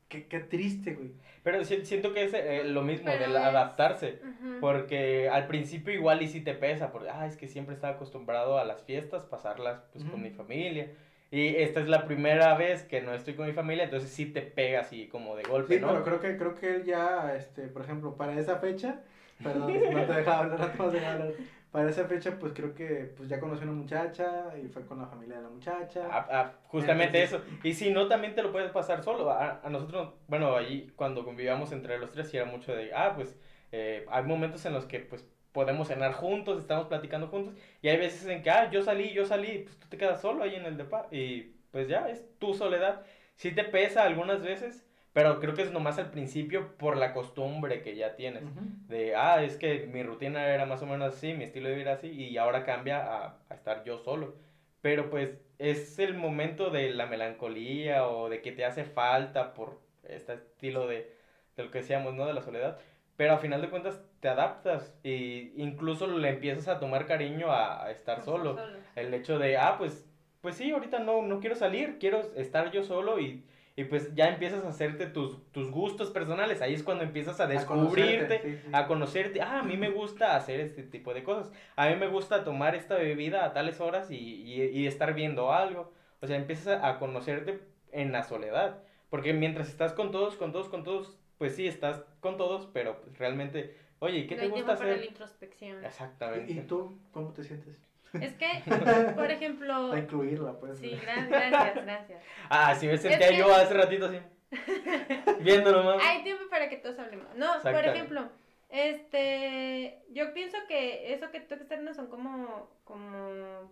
qué, qué triste, güey. Pero siento que es eh, lo mismo, del es... adaptarse, uh -huh. porque al principio igual y si te pesa, porque, ah, es que siempre estaba acostumbrado a las fiestas, pasarlas pues uh -huh. con mi familia, y esta es la primera vez que no estoy con mi familia, entonces sí te pega así como de golpe, sí, ¿no? pero creo que, creo que él ya, este, por ejemplo, para esa fecha, perdón, no te dejaba hablar, no te dejaba hablar. Para esa fecha, pues creo que pues ya conoció a una muchacha y fue con la familia de la muchacha. Ah, ah, justamente entonces, eso. Y si no, también te lo puedes pasar solo. A, a nosotros, bueno, allí cuando convivíamos entre los tres, sí era mucho de, ah, pues eh, hay momentos en los que pues podemos cenar juntos, estamos platicando juntos, y hay veces en que, ah, yo salí, yo salí, pues tú te quedas solo ahí en el depa, y pues ya, es tu soledad. Sí te pesa algunas veces, pero creo que es nomás al principio por la costumbre que ya tienes, uh -huh. de, ah, es que mi rutina era más o menos así, mi estilo de vida así, y ahora cambia a, a estar yo solo. Pero pues es el momento de la melancolía o de que te hace falta por este estilo de, de lo que decíamos, ¿no? De la soledad pero a final de cuentas te adaptas e incluso le empiezas a tomar cariño a, a estar solo. solo. El hecho de, ah, pues, pues sí, ahorita no, no quiero salir, quiero estar yo solo y, y pues ya empiezas a hacerte tus, tus gustos personales. Ahí es cuando empiezas a descubrirte, a conocerte, sí, sí. a conocerte. Ah, a mí me gusta hacer este tipo de cosas. A mí me gusta tomar esta bebida a tales horas y, y, y estar viendo algo. O sea, empiezas a conocerte en la soledad. Porque mientras estás con todos, con todos, con todos, pues sí, estás con todos, pero pues realmente, oye, ¿qué no te gusta hacer? Para la introspección. Exactamente. ¿Y tú cómo te sientes? Es que, por ejemplo... Para incluirla, pues. Sí, gracias, gracias. Ah, sí me sentía que... yo hace ratito así, viéndolo más. Hay tiempo para que todos hablemos. No, por ejemplo, este, yo pienso que eso que tú externos son como, como,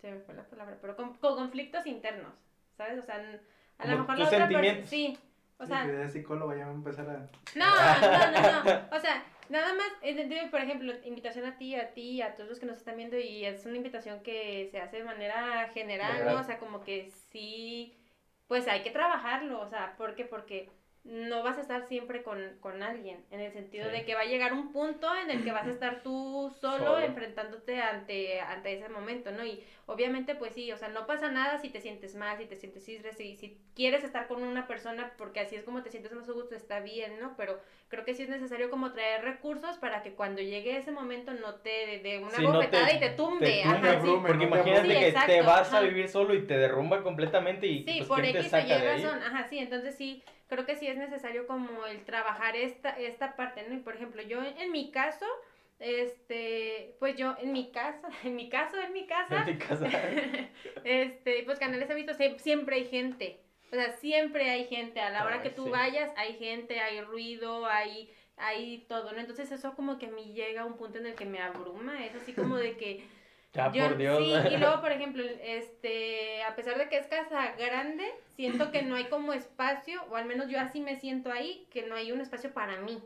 se me fue la palabra, pero con, con conflictos internos, ¿sabes? O sea, a lo mejor la otra persona, sí, o sea, si de psicólogo ya va a empezar a... No, no, no, no. O sea, Nada más, por ejemplo, invitación a ti, a ti, a todos los que nos están viendo, y es una invitación que se hace de manera general, ¿no? O sea, como que sí, pues hay que trabajarlo, o sea, ¿por qué? Porque no vas a estar siempre con, con alguien, en el sentido de que va a llegar un punto en el que vas a estar tú solo, enfrentándote ante, ante ese momento, ¿no? Y obviamente, pues sí, o sea, no pasa nada si te sientes mal, si te sientes isres, si, si quieres estar con una persona porque así es como te sientes más a gusto, está bien, ¿no? Pero creo que sí es necesario como traer recursos para que cuando llegue ese momento no te dé una bofetada y te tumbe. ajá, sí. Porque imagínate que te vas a vivir solo y te derrumba completamente y sí, pues, por X o Y razón, ajá, sí, entonces sí creo que sí es necesario como el trabajar esta, esta parte, ¿no? Y por ejemplo, yo en mi caso, este, pues yo en mi casa, en mi caso, en mi casa, en mi casa. este, pues canales he visto, siempre hay gente, o sea, siempre hay gente, a la hora que tú vayas hay gente, hay ruido, hay, hay todo, ¿no? Entonces eso como que a mí llega a un punto en el que me abruma, es así como de que ya, por Dios. Sí, y luego, por ejemplo, este, a pesar de que es casa grande, siento que no hay como espacio, o al menos yo así me siento ahí, que no hay un espacio para mí.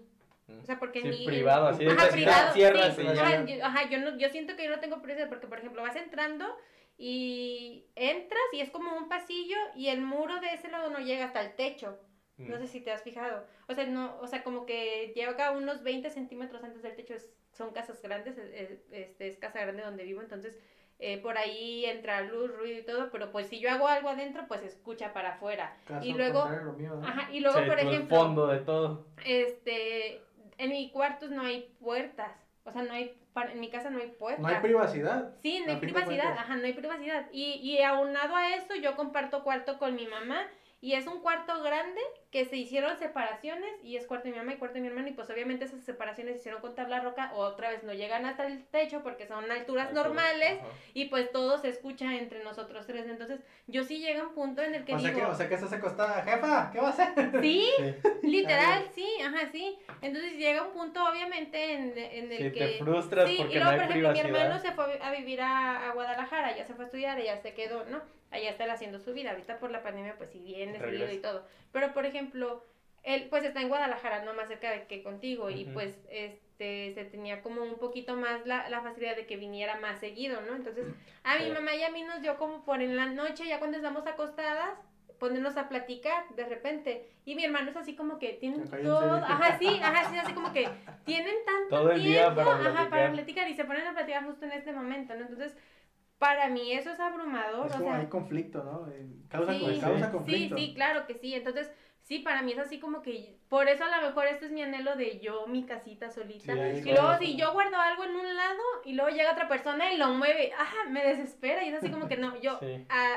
O sea, porque sí, mi... privado, así de ajá, privado, cierra, sí, ajá, yo, ajá, yo, no, yo siento que yo no tengo privacidad, porque, por ejemplo, vas entrando y entras y es como un pasillo y el muro de ese lado no llega hasta el techo. No mm. sé si te has fijado. O sea, no, o sea, como que llega unos 20 centímetros antes del techo, es son casas grandes, este, es casa grande donde vivo, entonces eh, por ahí entra luz, ruido y todo, pero pues si yo hago algo adentro, pues escucha para afuera. y luego, ajá, y luego por ejemplo, el fondo de todo. Este, en mi cuartos no hay puertas, o sea, no hay, en mi casa no hay puertas. No hay privacidad. Sí, no hay privacidad, ajá, no hay privacidad. Y, y aunado a eso, yo comparto cuarto con mi mamá y es un cuarto grande que se hicieron separaciones y es cuarto de mi mamá y cuarto de mi hermano y pues obviamente esas separaciones se hicieron con tabla roca o otra vez no llegan hasta el techo porque son alturas normales y pues todo se escucha entre nosotros tres. Entonces yo sí llega un punto en el que o digo... Sea que, o sea que estás acostada, jefa, ¿qué va a hacer? Sí, literal, sí, ajá, sí. Entonces llega un punto obviamente en, en el que... te frustras sí, porque y luego, no por ejemplo, mi hermano se fue a vivir a, a Guadalajara, ya se fue a estudiar, ya se quedó, ¿no? allá está haciendo su vida. Ahorita por la pandemia, pues si bien seguido y todo. Pero, por ejemplo, él pues está en Guadalajara, no más cerca de que contigo, y pues este se tenía como un poquito más la, la, facilidad de que viniera más seguido, ¿no? Entonces, a mi mamá y a mí nos dio como por en la noche, ya cuando estamos acostadas, ponernos a platicar de repente. Y mi hermano es así como que tienen todo, ajá, sí, ajá, sí, así como que tienen tanto tiempo, para ajá, para platicar y se ponen a platicar justo en este momento, ¿no? Entonces, para mí eso es abrumador. Es como hay conflicto, ¿no? Causa, causa conflicto. Sí, sí, claro que sí. Entonces, sí, para mí es así como que, por eso a lo mejor este es mi anhelo de yo, mi casita solita. y luego si yo guardo algo en un lado y luego llega otra persona y lo mueve, ajá, me desespera y es así como que no, yo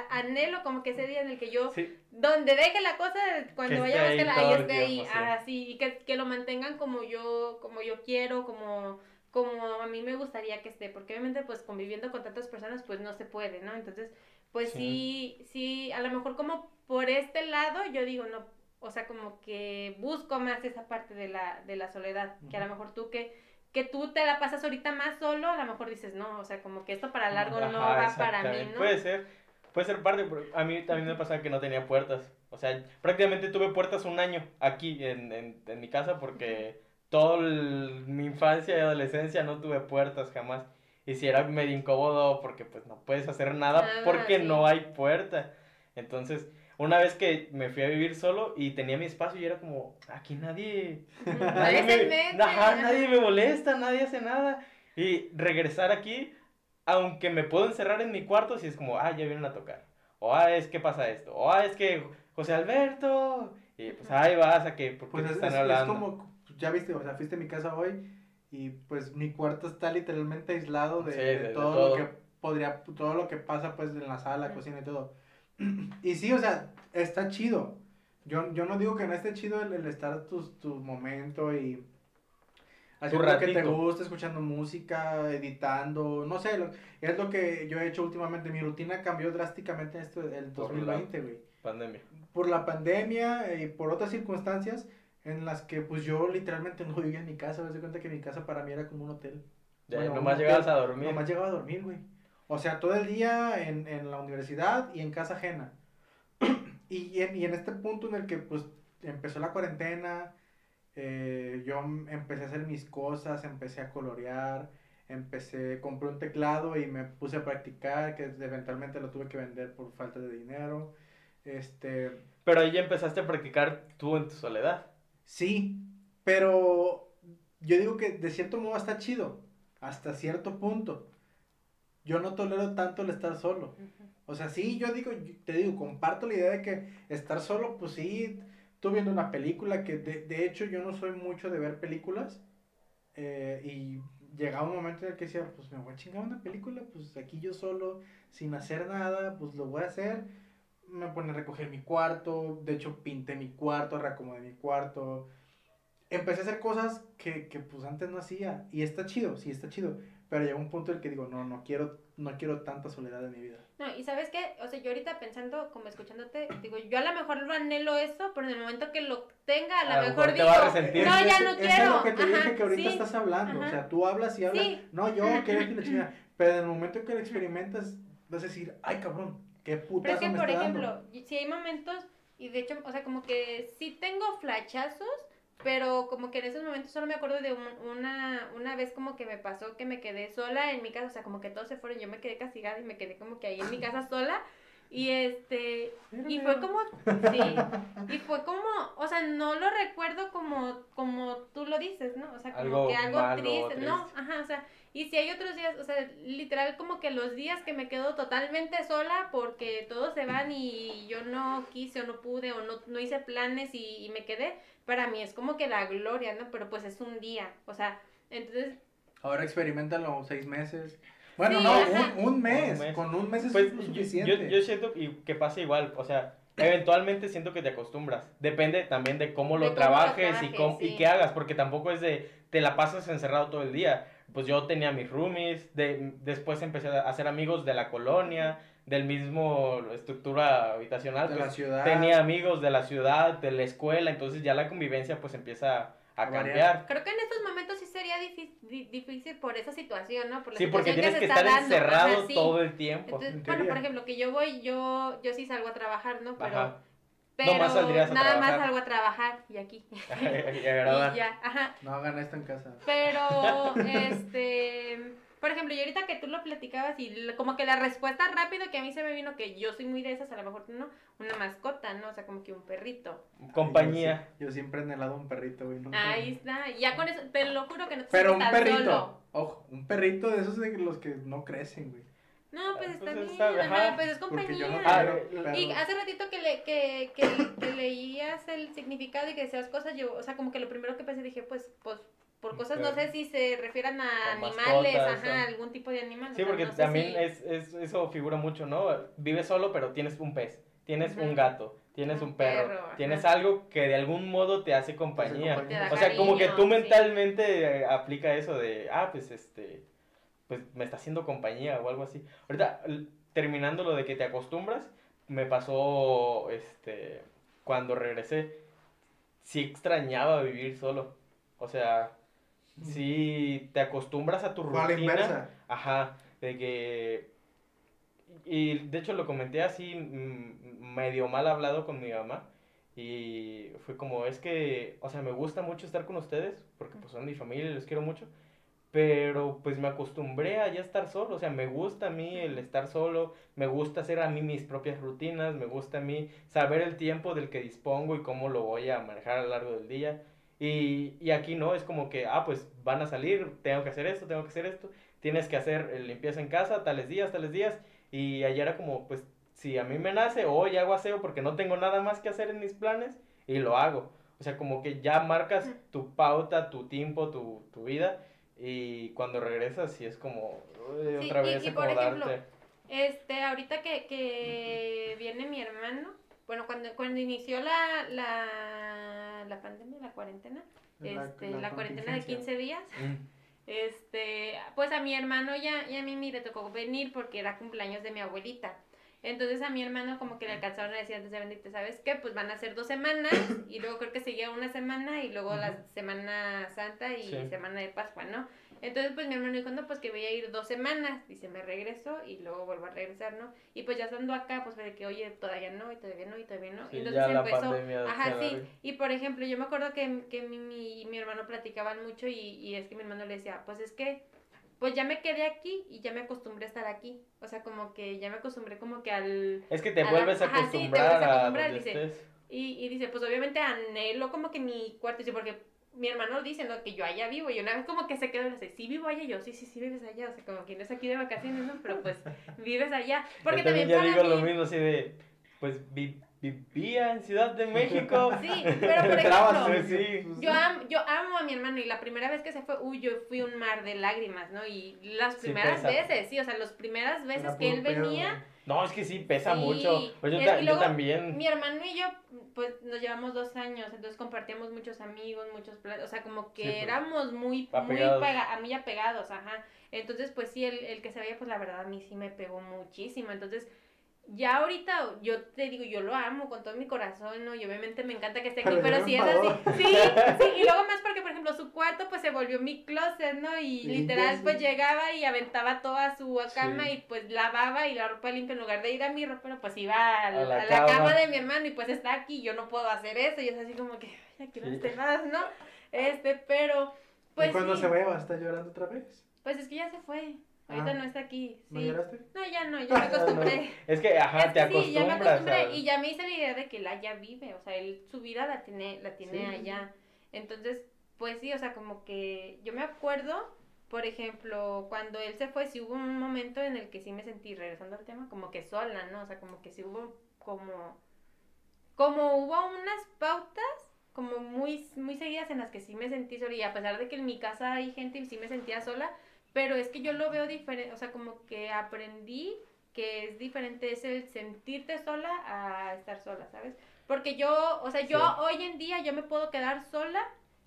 anhelo como que ese día en el que yo, donde deje la cosa, cuando vaya a buscarla, ahí esté ahí, así, y que, que lo mantengan como yo, como yo quiero, como como a mí me gustaría que esté, porque obviamente pues conviviendo con tantas personas pues no se puede, ¿no? Entonces, pues sí, sí, a lo mejor como por este lado yo digo, no, o sea, como que busco más esa parte de la, de la soledad, que a lo mejor tú que, que tú te la pasas ahorita más solo, a lo mejor dices, no, o sea, como que esto para largo no va para mí, ¿no? Puede ser, puede ser parte, a mí también me pasaba que no tenía puertas, o sea, prácticamente tuve puertas un año aquí en, en, en mi casa porque toda mi infancia y adolescencia no tuve puertas jamás. Y si era medio incómodo porque pues no puedes hacer nada porque no hay puerta. Entonces, una vez que me fui a vivir solo y tenía mi espacio y era como, aquí nadie... nadie, me, nadie me molesta, nadie hace nada. Y regresar aquí, aunque me puedo encerrar en mi cuarto, si es como, ah, ya vienen a tocar. O, ah, es que pasa esto. O, ah, es que José Alberto. Y pues ahí vas a que, porque pues están hablando. Es como ya viste, o sea, fuiste a mi casa hoy y pues mi cuarto está literalmente aislado de, todo, lo que podría, todo lo que pasa pues en la sala, cocina y todo. Y sí, o sea, está chido. Yo, yo no digo que no esté chido el, estar tu, tu momento y haciendo lo que te gusta, escuchando música, editando, no sé, es lo que yo he hecho últimamente. Mi rutina cambió drásticamente en este, el 2020, güey. Pandemia. Por la pandemia y por otras circunstancias en las que pues yo literalmente no vivía en mi casa, me doy cuenta que mi casa para mí era como un hotel. Ya, nomás llegabas a dormir. Nomás llegaba a dormir, güey. O sea, todo el día en, en la universidad y en casa ajena. y, en, y en este punto en el que pues empezó la cuarentena eh, yo empecé a hacer mis cosas, empecé a colorear, empecé, compré un teclado y me puse a practicar, que eventualmente lo tuve que vender por falta de dinero. Este, Pero ahí ya empezaste a practicar tú en tu soledad. Sí, pero yo digo que de cierto modo está chido, hasta cierto punto. Yo no tolero tanto el estar solo. O sea, sí, yo digo, te digo, comparto la idea de que estar solo, pues sí, tú viendo una película, que de, de hecho yo no soy mucho de ver películas, eh, y llegaba un momento en el que decía, pues me voy a chingar una película, pues aquí yo solo, sin hacer nada, pues lo voy a hacer. Me pone a recoger mi cuarto, de hecho pinté mi cuarto, reacomodé mi cuarto. Empecé a hacer cosas que, que pues antes no hacía, y está chido, sí, está chido. Pero llegó un punto en el que digo, no, no quiero, no quiero tanta soledad en mi vida. No, y sabes qué, o sea, yo ahorita pensando, como escuchándote, digo, yo a lo mejor lo anhelo eso, pero en el momento que lo tenga, a lo A lo mejor mejor te digo, va a resentir. no, Es- ya es- no es quiero. lo que te Ajá, dije que ahorita sí. estás hablando. O sea, tú hablas y hablas. Sí. No, yo quiero que la chingada. Pero en el momento que lo experimentas, vas a decir, ay cabrón, qué Pero es que, por ejemplo, dando. si hay momentos, y de hecho, o sea, como que sí tengo flachazos, pero como que en esos momentos solo me acuerdo de un- una, una vez como que me pasó que me quedé sola en mi casa, o sea, como que todos se fueron, yo me quedé castigada y me quedé como que ahí en mi casa sola. Y este, y fue como, sí, y fue como, o sea, no lo recuerdo como, como tú lo dices, ¿no? O sea, como Algo que algo malo, triste, no, triste. ajá, o sea, y si hay otros días, o sea, literal como que los días que me quedo totalmente sola porque todos se van y yo no quise o no pude o no, no hice planes y, y me quedé, para mí es como que la gloria, ¿no? Pero pues es un día, o sea, entonces, Ahora experimentalo seis meses. Bueno, Sí, no, un, un mes. Un mes. Con un mes es Pues suficiente. yo, yo siento y que pasa igual, o sea, eventualmente siento que te acostumbras. Depende también de cómo De lo cómo lo trabajes y, cómo, y qué hagas, porque tampoco es de te la pasas encerrado todo el día. Pues yo tenía mis roomies, de, después empecé a hacer amigos de la colonia, del mismo estructura habitacional. de pues, la ciudad. tenía amigos de la ciudad, de la escuela, entonces ya la convivencia pues empieza a, cambiar. creo que en estos momentos sí sería difí- di- difícil por esa situación, ¿no? Por la Sí, porque situación tienes que se está estar dando, encerrado sí. todo el tiempo. Entonces, En bueno, por ejemplo, que yo voy, yo, yo sí salgo a trabajar, ¿no? Pero, Ajá. Pero Nomás saldrías a nada más salgo a trabajar y aquí. Y agradar. y ya, ajá. No hagan esto en casa. Pero, este, por ejemplo, y ahorita que tú lo platicabas y como que la respuesta rápido que a mí se me vino, que yo soy muy de esas, a lo mejor no, una mascota, ¿no? O sea, como que un perrito. Compañía. Yo, yo siempre he anhelado un perrito, güey. Ahí está, ya con eso, te lo juro que no te Pero un perrito. solo. Ojo, un perrito de esos de los que no crecen, güey. No, pues está bien, está- ajá, pues es no compañía. Ah, quiero eh. Y hace ratito que, le, que, que, que leías el significado y que decías cosas, yo, o sea, como que lo primero que pensé dije, pues, pues, por cosas, no sé si se refieran a O animales, mascotas, ajá, o- algún tipo de animal. o Sí, sea, porque no también si- es, es, eso figura mucho, ¿no? Vives solo, pero tienes un pez, tienes un gato, tienes Un un perro, tienes algo que de algún modo te hace compañía. compañía. Te da O sea, como que tú sí. mentalmente eh, aplica eso de, ah, pues este, pues me está haciendo compañía o algo así. Ahorita, terminando lo de que te acostumbras, me pasó, este, cuando regresé, sí extrañaba vivir solo. O sea, sí te acostumbras a tu rutina. Ajá, de que... Y de hecho lo comenté así mm, medio mal hablado con mi mamá. Y fue como, es que, o sea, me gusta mucho estar con ustedes, porque pues son mi familia y los quiero mucho. Pero pues me acostumbré a ya estar solo, o sea, me gusta a mí el estar solo, me gusta hacer a mí mis propias rutinas, me gusta a mí saber el tiempo del que dispongo y cómo lo voy a manejar a lo largo del día. Y, y aquí no, es como que, ah, pues van a salir, tengo que hacer esto, tengo que hacer esto, tienes que hacer limpieza en casa, tales días, tales días. Y ayer era como, pues, si a mí me nace, hoy hago aseo porque no tengo nada más que hacer en mis planes y lo hago. O sea, como que ya marcas tu pauta, tu tiempo, tu, tu vida. Y cuando regresas, sí es como, uy, Sí, otra y- vez y por ejemplo. Este, ahorita que, que viene mi hermano, bueno, cuando, cuando inició la, la, la pandemia, la cuarentena, La- este, la la, cuarentena de contingencia. 15 días, Mm. este, pues a mi hermano ya, y a mí me le tocó venir porque era cumpleaños de mi abuelita. Entonces a mi hermano como que le alcanzaron a decir antes de venirte, ¿sabes qué? Pues van a ser dos semanas y luego creo que seguía una semana y luego la Semana Santa y Sí. Semana de Pascua, ¿no? Entonces pues mi hermano dijo, no, pues que voy a ir dos semanas. Dice, me regreso y luego vuelvo a regresar, ¿no? Y pues ya estando acá, pues fue de que, oye, todavía no, y todavía no, y todavía no. Sí, Entonces ya la empezó, se ajá, sí. Y por ejemplo, yo me acuerdo que, que mi, mi, mi hermano platicaban mucho y, y es que mi hermano le decía, pues es que pues ya me quedé aquí y ya me acostumbré a estar aquí. O sea, como que ya me acostumbré como que al... Es que te a la- vuelves a ajá, sí, te acostumbrar vuelves a a acostumbrar, donde dice. estés. Y, y dice, pues obviamente anhelo como que mi cuarto, dice, porque mi hermano dice, ¿no? Que yo allá vivo. Y una vez como que se quedó dice, sí vivo allá. Yo, sí, sí, sí vives allá. O sea, como que no es aquí de vacaciones, ¿no? Pero pues vives allá. Porque Yo también también ya para digo mí... lo mismo así de, pues vi- vivía en Ciudad de México. Sí, pero por ejemplo... sí, sí. pues, Yo amo, yo amo a mi hermano y la primera vez que se fue, uy, yo fui un mar de lágrimas, ¿no? Y las primeras veces, sí, o sea, las primeras veces que él venía, No, es que sí, pesa Sí, mucho. Pues yo, y yo luego también. mi hermano y yo, pues nos llevamos dos años, entonces compartíamos muchos amigos, muchos planes, o sea, como que Sí, pues. éramos muy, muy pega, a mí apegados, ajá. Entonces, pues sí, el, el que se veía, pues la verdad a mí sí me pegó muchísimo. Entonces, ya ahorita yo te digo, yo lo amo con todo mi corazón, ¿no? Y obviamente me encanta que esté aquí, Pero pero si es así, sí, sí, y luego más porque, por ejemplo, su cuarto pues se volvió mi closet, ¿no? Y literal, sí. pues llegaba y aventaba toda su cama Sí. y pues lavaba y la ropa limpia en lugar de ir a mi ropa, pues iba A a la la, cama. de mi hermano y pues está aquí, yo no puedo hacer eso, y es así como que, "Ay, ya quiero Sí. este más, ¿no? Este, pero, pues ¿Y cuando se vaya va a estar llorando otra vez? pues es que ya se fue, ahorita Ah. no está aquí, ¿No sí. lloraste? No, ya no, ya me acostumbré. Es que, ajá, Es te que sí, ya me acostumbras. acostumbré y ya me hice la idea de que él allá vive, o sea, él su vida la tiene, la tiene Sí. allá. Entonces, pues sí, o sea, como que yo me acuerdo, por ejemplo, cuando él se fue, sí hubo un momento en el que sí me sentí, regresando al tema, como que sola, ¿no? O sea, como que sí hubo como, como hubo unas pautas como muy, muy seguidas en las que sí me sentí sola y a pesar de que en mi casa hay gente y sí me sentía sola, pero es que yo lo veo diferente, o sea, como que aprendí que es diferente, es el sentirte sola a estar sola, ¿sabes? Porque yo, o sea, yo Sí. hoy en día yo me puedo quedar sola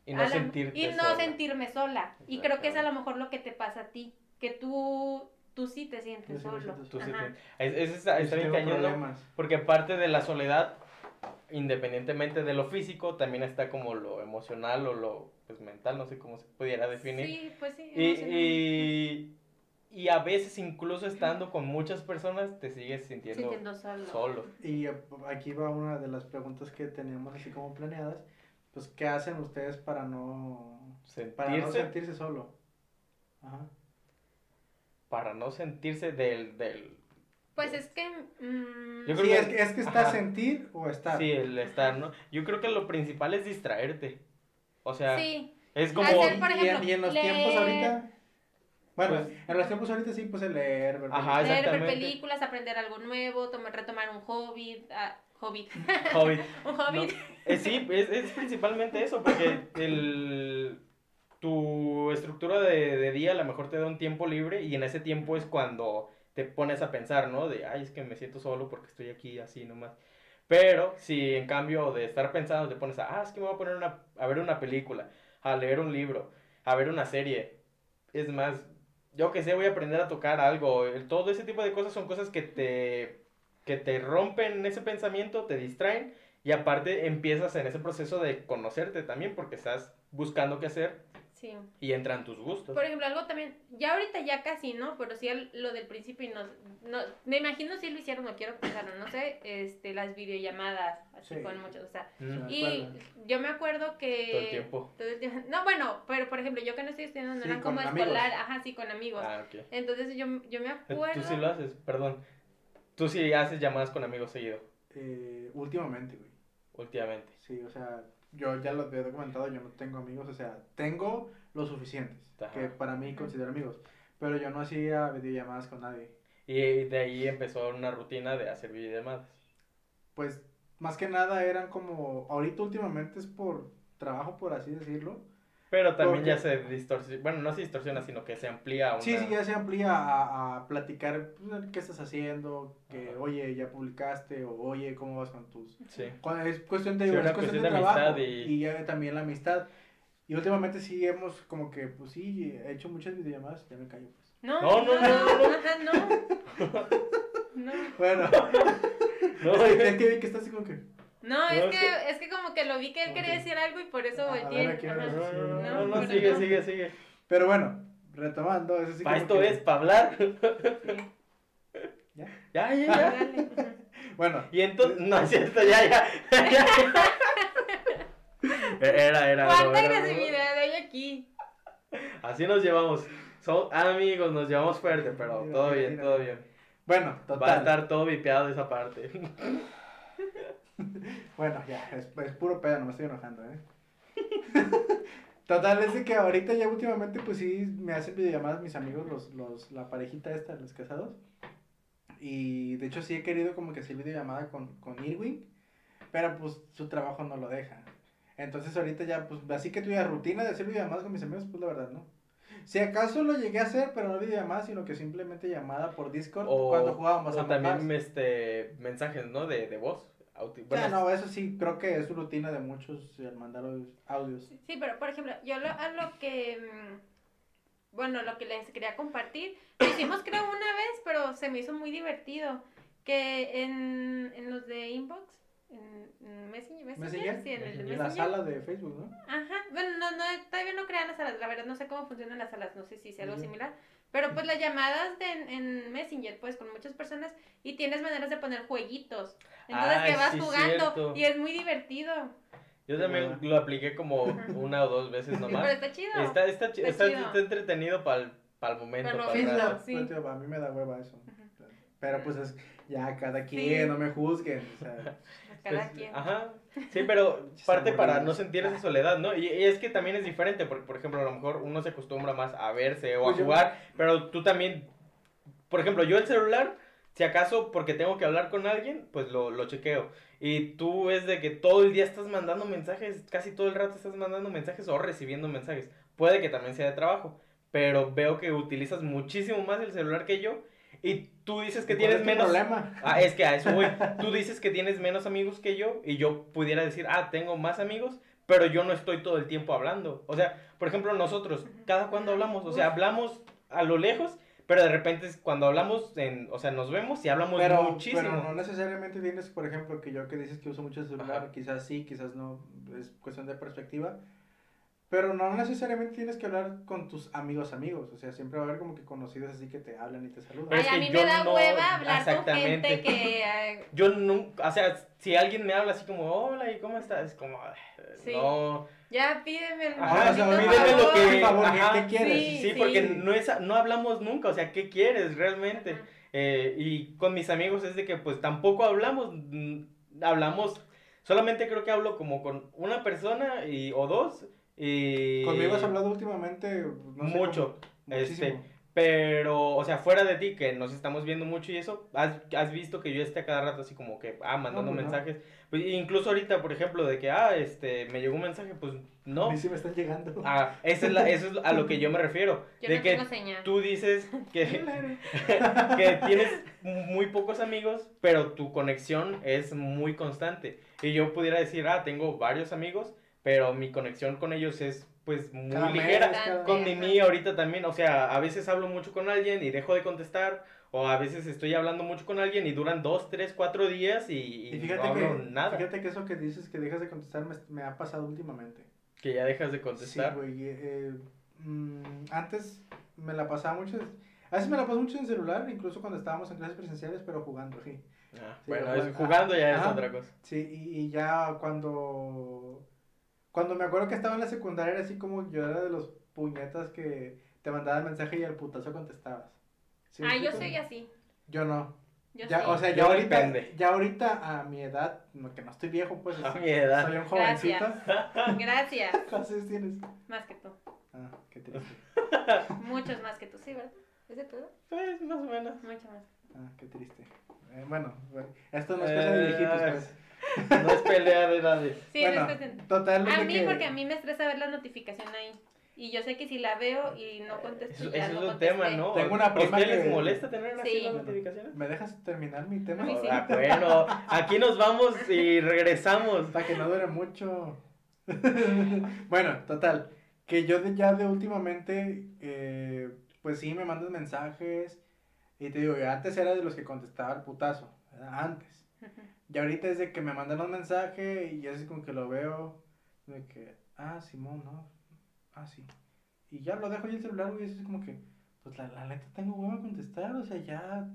Y no a la- sentirte y no sola. sentirme sola. Y creo que es a lo mejor lo que te pasa a ti, que tú, tú sí te sientes solo. Tú sí Ajá. te- es, es, está. Porque parte de la soledad, independientemente de lo físico, también está como lo emocional o lo pues, mental, no sé cómo se pudiera definir. Sí, pues sí. Y, y, y a veces incluso estando con muchas personas te sigues sintiendo, Sintiendo solo. solo. Y aquí va una de las preguntas que teníamos así como planeadas. Pues, ¿qué hacen ustedes para no, para no Sentirse, solo? Ajá. para no sentirse del... del Pues es que... mm, Yo creo Sí, que- es que, es que está Ajá. sentir o estar. Sí, el estar, ¿no? Yo creo que lo principal es distraerte. O sea, sí, es como... Hacer, por y, en- ejemplo, y en los leer. tiempos ahorita. Bueno, Pues- en los tiempos ahorita sí, pues el leer, ¿verdad? Ajá, leer, ver películas, aprender algo nuevo, tomar, retomar un hobby, ah, hobby, Hobbit. un hobby. No, eh, sí, es, es principalmente eso, porque el, tu estructura de, de día a lo mejor te da un tiempo libre y en ese tiempo es cuando te pones a pensar, ¿no? De, ay, es que me siento solo porque estoy aquí así nomás. Pero si en cambio de estar pensando te pones a, ah, es que me voy a poner una, a ver una película, a leer un libro, a ver una serie, es más, yo que sé, voy a aprender a tocar algo, todo ese tipo de cosas son cosas que te, que te rompen ese pensamiento, te distraen y aparte empiezas en ese proceso de conocerte también porque estás buscando qué hacer Sí. y entran tus gustos. Por ejemplo, algo también, ya ahorita ya casi, ¿no? Pero sí el- lo del principio y no, no, me imagino si lo hicieron, no quiero pensarlo, no sé, este, las videollamadas, así Sí. con muchos, o sea, Mm, y yo me acuerdo que... Todo el tiempo. todo el tiempo- No, bueno, pero por ejemplo, yo que no estoy estudiando, no Sí, con como amigos. escolar, ajá, sí, con amigos. Ah, ok. Entonces yo, yo me acuerdo... Tú sí lo haces, perdón. Tú sí haces llamadas con amigos seguido, Eh, últimamente, güey. últimamente. Sí, o sea, yo ya lo había documentado, yo no tengo amigos, o sea, tengo los suficientes, Ajá. que para mí considero amigos, pero yo no hacía videollamadas con nadie. Y de ahí empezó una rutina de hacer videollamadas. Pues, más que nada eran como, ahorita últimamente es por trabajo, por así decirlo. Pero también Porque- ya se distorsiona, bueno, no se distorsiona, sino que se amplía a una... Sí, sí, ya se amplía a, a platicar pues, qué estás haciendo, que Ajá. oye, ya publicaste, o oye, cómo vas con tus... Sí. Cuando es cuestión de, Sí, es una cuestión cuestión de de trabajo amistad y... y- ya también la amistad. Y últimamente sí hemos como que, pues sí, he hecho muchas videollamadas, ya me callo pues. No, No, no, no, no, no. no. No. Bueno, No, es, que, es que vi que estás así como que. No, es No, que, sí. es que como que lo vi que él quería decir algo y por eso volteé. no, sí, no, no, no, no, sigue, no. sigue, sigue. Pero bueno, retomando, eso sí Para esto que- es, para hablar. ¿Ya? Ya, ya, ya. dale. Ajá. Bueno, Y entonces, no es cierto, ya, ya. Era, era. ¿Cuánta agresividad hay aquí? Así nos llevamos. Somos amigos, nos llevamos fuerte, pero Mira, todo mira, bien, mira. todo bien. bueno, Va a total. estar todo vipeado esa parte. Bueno, ya, es, es puro pedo, no me estoy enojando, ¿eh? Total, es de que ahorita ya últimamente, pues sí, me hacen videollamadas mis amigos, los, los, la parejita esta, los casados. Y de hecho sí he querido como que hacer videollamada con, con Irwin, pero pues su trabajo no lo deja. Entonces ahorita ya, pues así que tuve la rutina de hacer videollamadas con mis amigos, pues la verdad no. Si acaso lo llegué a hacer, pero no videollamada, sino que simplemente llamada por Discord O, cuando jugábamos o a también este, mensajes, ¿no? De, de voz. Bueno, no, eso sí, creo que es rutina de muchos el mandar audios- audios. Sí, pero por ejemplo, yo lo, a lo que, mm, bueno, lo que les quería compartir, lo hicimos creo una vez, pero se me hizo muy divertido, que en, en los de inbox, en, en Messenger, Messenger, Messenger, sí, en el de en la Messenger. sala de Facebook, ¿no? Ajá, bueno, no, no, todavía no crean las salas, la verdad no sé cómo funcionan las salas, no sé si sea algo similar, pero pues las llamadas de, en, en Messenger, pues con muchas personas, y tienes maneras de poner jueguitos, entonces Ay, que vas sí, jugando, cierto. y es muy divertido, Yo también lo apliqué como una o dos veces pero nomás. está chido. Está, está, Está está, chido. está entretenido para el momento. Para el Sí, momento. rato. no, sí. pues, tío, a mí me da hueva eso. Pero pues es, ya cada Sí. quien, no me juzguen. O sea, Cada Pues, quien. Ajá. Sí, pero parte para no sentir esa soledad, ¿no? Y, y es que también es diferente, porque, por ejemplo, a lo mejor uno se acostumbra más a verse o Pues a yo- jugar, pero tú también, por ejemplo, yo el celular, si acaso porque tengo que hablar con alguien, pues lo, lo chequeo. Y tú es de que todo el día estás mandando mensajes, casi todo el rato estás mandando mensajes o recibiendo mensajes. Puede que también sea de trabajo, pero veo que utilizas muchísimo más el celular que yo. Y tú dices que ¿cuál tienes menos... problema? Ah, es que a eso voy. Tú dices que tienes menos amigos que yo y yo pudiera decir, ah, tengo más amigos, pero yo no estoy todo el tiempo hablando. O sea, por ejemplo, nosotros, ¿cada cuándo hablamos? O sea, hablamos a lo lejos, pero de repente es cuando hablamos, en, o sea, nos vemos y hablamos Pero, muchísimo. pero no necesariamente tienes, por ejemplo, que yo que dices que uso mucho el celular, Ajá. quizás sí, quizás no, es cuestión de perspectiva. Pero no necesariamente tienes que hablar con tus amigos amigos, o sea, siempre va a haber como que conocidos así que te hablan y te saludan. Ay, es a mí yo me da no- hueva hablar con exactamente. gente que... eh, Yo nunca, o sea, si alguien me habla así como, hola, ¿y cómo estás? Es como, "Ay, Sí. no. ya pídeme el Ajá, o sea, pídeme lo que- Por favor, ¿qué- ajá, ¿qué quieres? sí. Sí, porque no, es, no hablamos nunca, o sea, ¿qué quieres realmente? Eh, y con mis amigos es de que pues tampoco hablamos, mm, hablamos, solamente creo que hablo como con una persona y, o dos. Y... Conmigo has hablado últimamente no sé, Mucho, muchísimo. este, Pero, o sea, fuera de ti, que nos estamos viendo mucho y eso, ¿has, has visto que yo esté a cada rato así como que, ah, mandando No, pues no. mensajes? Pues, incluso ahorita, por ejemplo, de que, ah, este, me llegó un mensaje, pues, A no. mí sí me están llegando. Ah, esa es la- eso es a lo que yo me refiero. Yo de no que tengo señal. tú dices que, que tienes muy pocos amigos, pero tu conexión es muy constante. Y yo pudiera decir, ah, tengo varios amigos, pero mi conexión con ellos es pues muy Cada mes, ligera. Con Ajá. Mimi ahorita también, o sea, a veces hablo mucho con alguien y dejo de contestar, o a veces estoy hablando mucho con alguien y duran dos, tres, cuatro días y, y Y no hablo que, nada. fíjate que eso que dices que dejas de contestar me, me ha pasado últimamente. Que ya dejas de Sí, contestar. güey. eh, mm, antes me la pasaba mucho. A veces me la paso mucho en celular, incluso cuando estábamos en clases presenciales, pero jugando, sí. Ah, Sí, bueno, pero- es- jugando ya es Ajá. otra cosa. Sí, y, y ya cuando. Cuando me acuerdo que estaba en la secundaria, era así como yo era de los puñetas que te mandaban mensaje y al putazo contestabas. ¿Sí me Ah, yo soy así. Yo no. Yo ya, sí. o sea, Yo ya ahorita, depende. ya ahorita a mi edad, no, que no estoy viejo, pues A soy mi edad. un jovencito. Gracias. Gracias. ¿Cuántos tienes? Más que tú. Ah, qué triste. Muchos más que tú, ¿sí, verdad? ¿Es de edad? Pues, más o menos. Mucho más. Ah, qué triste. Eh, bueno, bueno, esto no es cosa de viejitos, Eh, pues. No es pelea de nadie. Sí, bueno, no es cuestión- total. A mí, que- porque a mí me estresa ver la notificación ahí. Y yo sé que si la veo y no contesto, Eso, ya eso no es un tema, ¿no? Tengo una ¿A prima ustedes les que- molesta tener así Sí. las notificaciones? ¿Me dejas terminar mi tema? A mí sí. Ah, bueno, aquí nos vamos y regresamos. Para que no dure mucho. bueno, total. Que yo de, ya de últimamente, eh, pues sí, me mandas mensajes. Y te digo, antes era de los que contestaba el putazo, ¿verdad? antes. Y ahorita es de que me mandan un mensaje y así como que lo veo, de que, ah, Simón, ¿no? Ah, sí. Y ya lo dejo ahí el celular, güey, es como que, pues la, la neta tengo huevo a contestar, o sea, ya,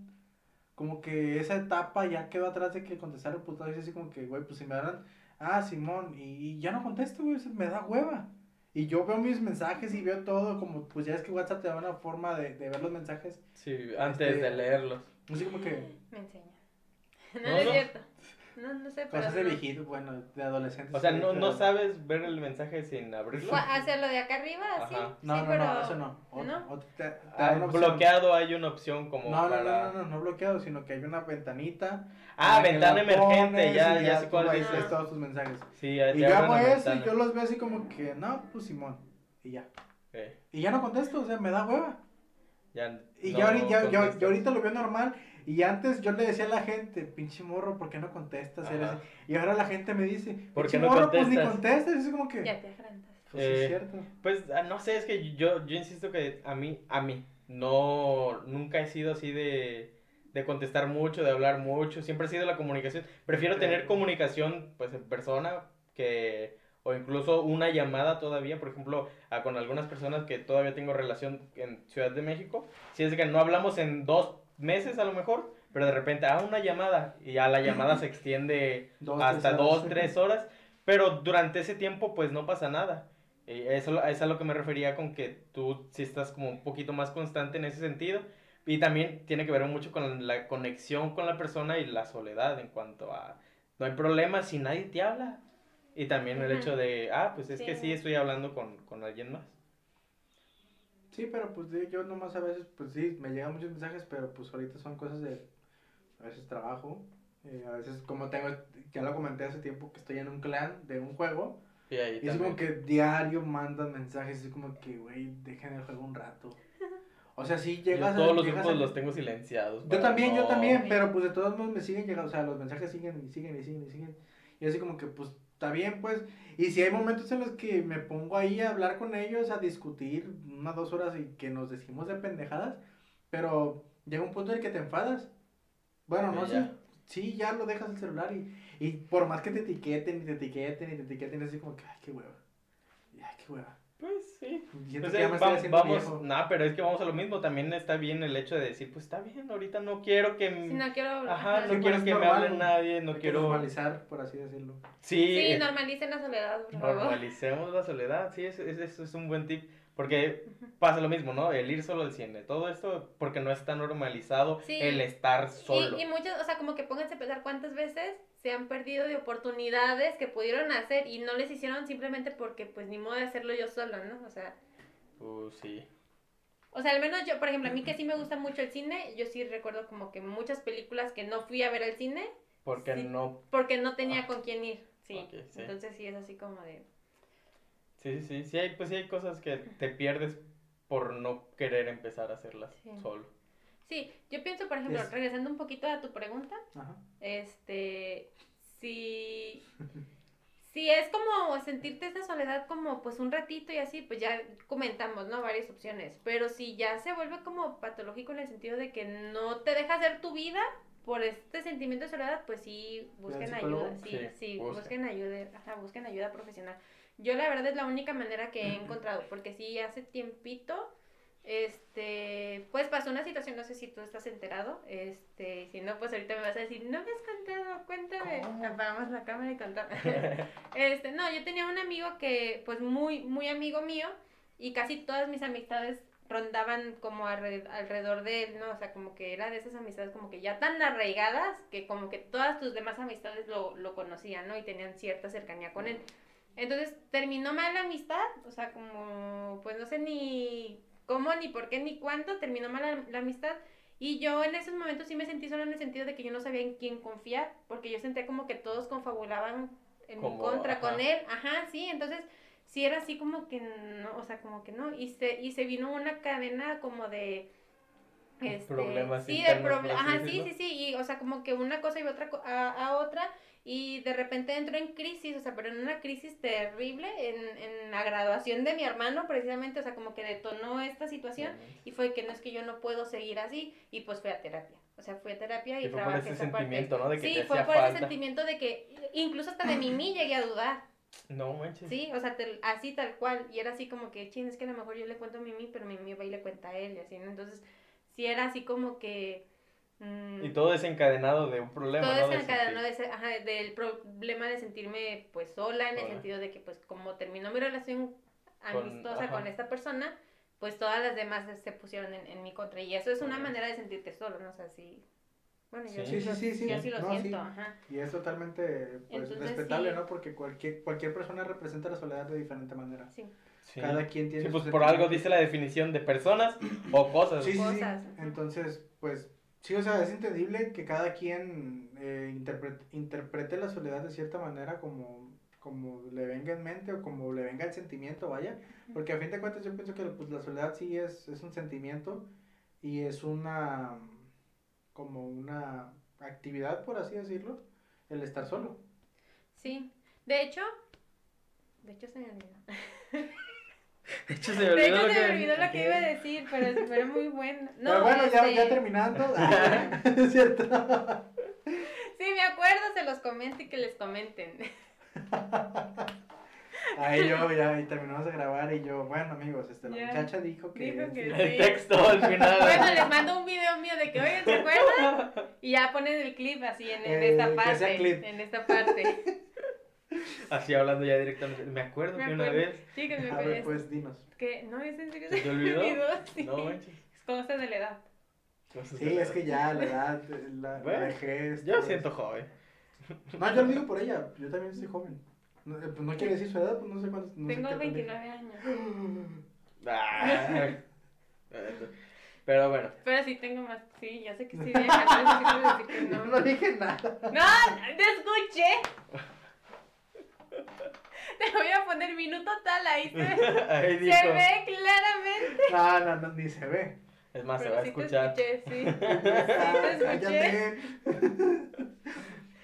como que esa etapa ya quedó atrás de que contestar el putazo, y así como que, güey, pues si me dan, ah, Simón, y, y ya no contesto, güey, me da hueva. Y yo veo mis mensajes y veo todo, como, pues ya es que WhatsApp te da una forma de, de ver los mensajes. Sí, antes Este, de leerlos. Así como que, Me enseña. No, No, no es no. cierto. No, no sé, pero... cosas de no. viejito, bueno, de adolescentes. O sea, no, no sabes ver el mensaje sin abrirlo. Hacerlo de acá arriba, sí. Ajá. No, sí, no, pero... no, eso no. Otro, ¿No? otro, te- te Ah, bloqueado hay una opción como No, no, para... no, no, no, no bloqueado, sino que hay una ventanita. Ah, ventana emergente, ya, ya sé cuál ahí dices. todos tus mensajes. Sí, ya Y yo hago eso y yo los veo así como que, no, pues Simón. Y ya. Y ya no contesto, o sea, me da hueva. ya Y no ya, ya, ya ahorita lo veo normal. Y antes yo le decía a la gente, pinche morro, ¿por qué no contestas? Eres-" Ajá. Y ahora la gente me dice, ¿Por qué no morro, pues ni contestas? contestas. Es como que, Ya te pues sí Eh, es cierto. Pues ah, no sé, es que yo, yo insisto que a mí, a mí, no, nunca he sido así de, de contestar mucho, de hablar mucho, siempre ha sido la comunicación. Prefiero Sí. tener comunicación pues en persona que, o incluso una llamada todavía, por ejemplo, a- con algunas personas que todavía tengo relación en Ciudad de México, si es que no hablamos en dos meses a lo mejor, pero de repente, ah, una llamada, y ya la llamada se extiende Dos, hasta tres dos, tres horas, pero durante ese tiempo pues no pasa nada. Y eso es a lo que me refería con que tú sí estás como un poquito más constante en ese sentido. Y también tiene que ver mucho con la conexión con la persona y la soledad en cuanto a no hay problema si nadie te habla. Y también el hecho de, ah, pues es que Sí. sí estoy hablando con, con alguien más. Sí, pero pues yo nomás a veces, pues sí, me llegan muchos mensajes, pero pues ahorita son cosas de, a veces trabajo, eh, a veces como tengo, ya lo comenté hace tiempo que estoy en un clan de un juego, Y ahí y es como que diario mandan mensajes, es como que, güey, dejen el juego un rato. O sea, sí Yo llegas a... todos los llegas grupos a- los tengo silenciados. Yo también, yo no- también, pero pues de todos modos me siguen llegando, o sea, los mensajes siguen y siguen y siguen y siguen. Y así como que pues está bien pues, y si hay momentos en los que me pongo ahí a hablar con ellos, a discutir unas dos horas y que nos decimos de pendejadas, pero llega un punto en el que te enfadas. Bueno, no sé, sí, ya lo dejas el celular y, y por más que te etiqueten y te etiqueten y te etiqueten, es así como que, ay, qué hueva. Ay, qué hueva. Pues sí. Siento Pues, que ya me estoy vam- haciendo vamos, no, pero es que vamos a lo mismo. También está bien el hecho de decir, pues está bien, ahorita no quiero que. Si no quiero... Ajá, no Sí, quiero pues, que me hable nadie, no Hay que quiero. normalizar, por así decirlo. Sí, Sí, eh, normalicen la soledad, por favor. normalicemos la soledad. Sí, eso, eso es un buen tip. Porque pasa lo mismo, ¿no? El ir solo al cine. Todo esto porque no está normalizado Sí. el estar solo. Y, y muchos, o sea, como que pónganse a pensar cuántas veces se han perdido de oportunidades que pudieron hacer y no les hicieron simplemente porque, pues, ni modo de hacerlo yo solo, ¿no? O sea, Uh, sí. o sea, al menos yo, por ejemplo, a mí que sí me gusta mucho el cine, yo sí recuerdo como que muchas películas que no fui a ver al cine Porque Sí. no. porque no tenía Ah. con quién ir. Sí. Ok, sí. Entonces sí es así como de... Sí, sí, sí. Sí hay, pues sí hay cosas que te pierdes por no querer empezar a hacerlas Sí. solo. Sí, yo pienso, por ejemplo, Es- regresando un poquito a tu pregunta, Ajá. Este, si, si es como sentirte esa soledad como pues un ratito y así, pues ya comentamos, ¿no? Varias opciones, pero si ya se vuelve como patológico en el sentido de que no te deja hacer tu vida por este sentimiento de soledad, pues sí, busquen ayuda, sí, Sí, sí, busquen. busquen ayuda, ajá, busquen ayuda profesional. Yo la verdad es la única manera que he encontrado, porque sí, hace tiempito, este, pues pasó una situación, no sé si tú estás enterado, este, si no, pues ahorita me vas a decir, no me has contado, cuéntame, ¿Cómo? apagamos la cámara y contamos. este, no, yo tenía un amigo que, pues muy, muy amigo mío, y casi todas mis amistades rondaban como alre- alrededor de él, ¿no? O sea, como que era de esas amistades como que ya tan arraigadas que como que todas tus demás amistades lo, lo conocían, ¿no? Y tenían cierta cercanía con él. Entonces terminó mal la amistad, o sea, como, pues no sé ni cómo, ni por qué, ni cuánto, terminó mal la, la amistad. Y yo en esos momentos sí me sentí solo en el sentido de que yo no sabía en quién confiar, porque yo sentía como que todos confabulaban en mi Como, contra ajá. con él. Ajá, sí, entonces sí era así como que no, o sea, como que no. Y se, y se vino una cadena como de Este, Problemas sí, de internos, por proble- así ajá, sí, sí, sí, y o sea, como que una cosa y otra a, a otra y de repente entro en crisis, o sea, pero en una crisis terrible en, en la graduación de mi hermano precisamente, o sea, como que detonó esta situación y fue que no es que yo no puedo seguir así y pues fui a terapia, o sea, fui a terapia y, Y fue por ese parte. sentimiento, ¿no? De que Sí, te fue por ese falta. sentimiento de que incluso hasta de mí llegué a dudar. No manches. Sí, o sea, te- así tal cual. Y era así como que, chin, es que a lo mejor yo le cuento a Mimi, pero Mimi va y le cuenta a él y así, ¿no? Entonces, sí era así como que... mm, Y todo desencadenado de un problema, todo ¿no? eso De sentir- de ese- ajá, del problema de sentirme pues sola, en el sentido de que pues como terminó mi relación Con- amistosa con, ajá. esta persona, pues todas las demás se pusieron en, en mi contra. Y eso es una manera de sentirte solo, ¿no? O sea, sí... Bueno, yo Sí. sí, Sí, lo- sí, sí, sí. yo sí lo No, sí. siento, ajá. Y es totalmente pues, Entonces, respetable, sí. ¿no? Porque cualquier, cualquier persona representa la soledad de diferente manera. Sí. Sí. Cada quien tiene Sí, pues por algo dice la definición de personas o cosas. Sí, cosas. Entonces, pues, sí, o sea, es entendible que cada quien eh, interprete, interprete la soledad de cierta manera como, como le venga en mente o como le venga el sentimiento, vaya. Porque a fin de cuentas yo pienso que pues, la soledad sí es, es un sentimiento y es una, como una actividad, por así decirlo, el estar solo. Sí, de hecho, de hecho se me olvidó. De hecho, se me De olvidó hecho lo se me que- olvidó lo que iba a decir, pero fue muy bueno. No, Pero bueno, ya, este, ya terminando. es cierto. Sí, me acuerdo, se los comento y que les comenten. Ahí yo ya y terminamos de grabar y yo, bueno amigos, este, la Ya. muchacha dijo que... Dijo que este, El texto al final. Bueno, les mando un video mío de que, oigan, ¿se acuerdan? Y ya ponen el clip así en, en Eh, esta que sea parte. clip. En esta parte. Así hablando ya directamente. Me acuerdo Me que una vez. Sí, que me A ver, pues dinos. Que, no, es en serio. ¿Se te olvidó? sí. No manches. Es cosa de la edad. Cosas Sí, de- es que ya la edad, la, la Bueno, vejez... Yo todo siento joven. No, yo lo digo por ella, yo también soy joven. No, eh, pues no quiere decir su edad, pues no sé cuántos... No sé Tengo tan 29 años. Ah. Pero bueno. Pero sí tengo más. Sí, ya sé que sí, vieja. No. no dije nada. ¡No! ¡Te escuché! Te voy a poner minuto tal, ahí se, Ahí se ve claramente. No, no, no, ni se ve. Es más, se va a sí escuchar. Te escuché, sí. Ah, te cállate.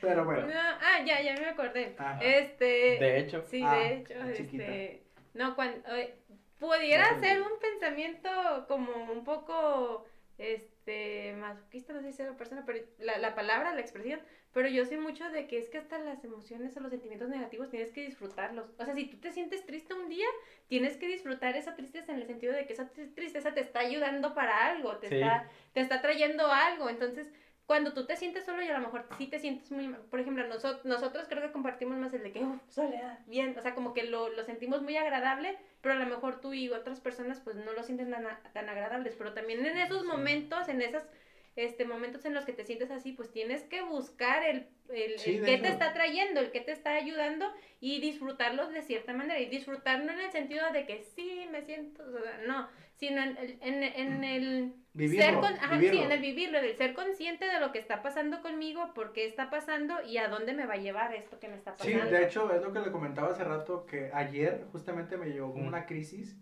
Pero bueno. No, ah, ya, ya me acordé. Ajá. Este. De hecho. Sí, Ah, de hecho, chiquita. este. No, cuando. pudiera Ya te ser un pensamiento como un poco. Este. masoquista, no sé si es la persona, pero la, la palabra, la expresión. Pero yo soy mucho de que es que hasta las emociones o los sentimientos negativos tienes que disfrutarlos. O sea, si tú te sientes triste un día, tienes que disfrutar esa tristeza en el sentido de que esa tri- tristeza te está ayudando para algo, te, Sí. está, te está trayendo algo. Entonces, cuando tú te sientes solo y a lo mejor sí te sientes muy mal. Por ejemplo, nosotros, nosotros creo que compartimos más el de que, "Uf, soledad, bien. O sea, como que lo, lo sentimos muy agradable, pero a lo mejor tú y otras personas pues no lo sienten tan, tan agradables. Pero también en esos momentos, en esos este, momentos en los que te sientes así, pues tienes que buscar el, el, Sí, el hecho. te está trayendo, el que te está ayudando y disfrutarlos de cierta manera. Y disfrutar no en el sentido de que sí, me siento, o sea, no, sino en, el- en, en el Vivirlo, ser con- ajá, vivirlo. sí, en el vivirlo, en el ser consciente de lo que está pasando conmigo, por qué está pasando y a dónde me va a llevar esto que me está Sí, pasando. de hecho, es lo que le comentaba hace rato, que ayer justamente me llegó como Mm. una crisis,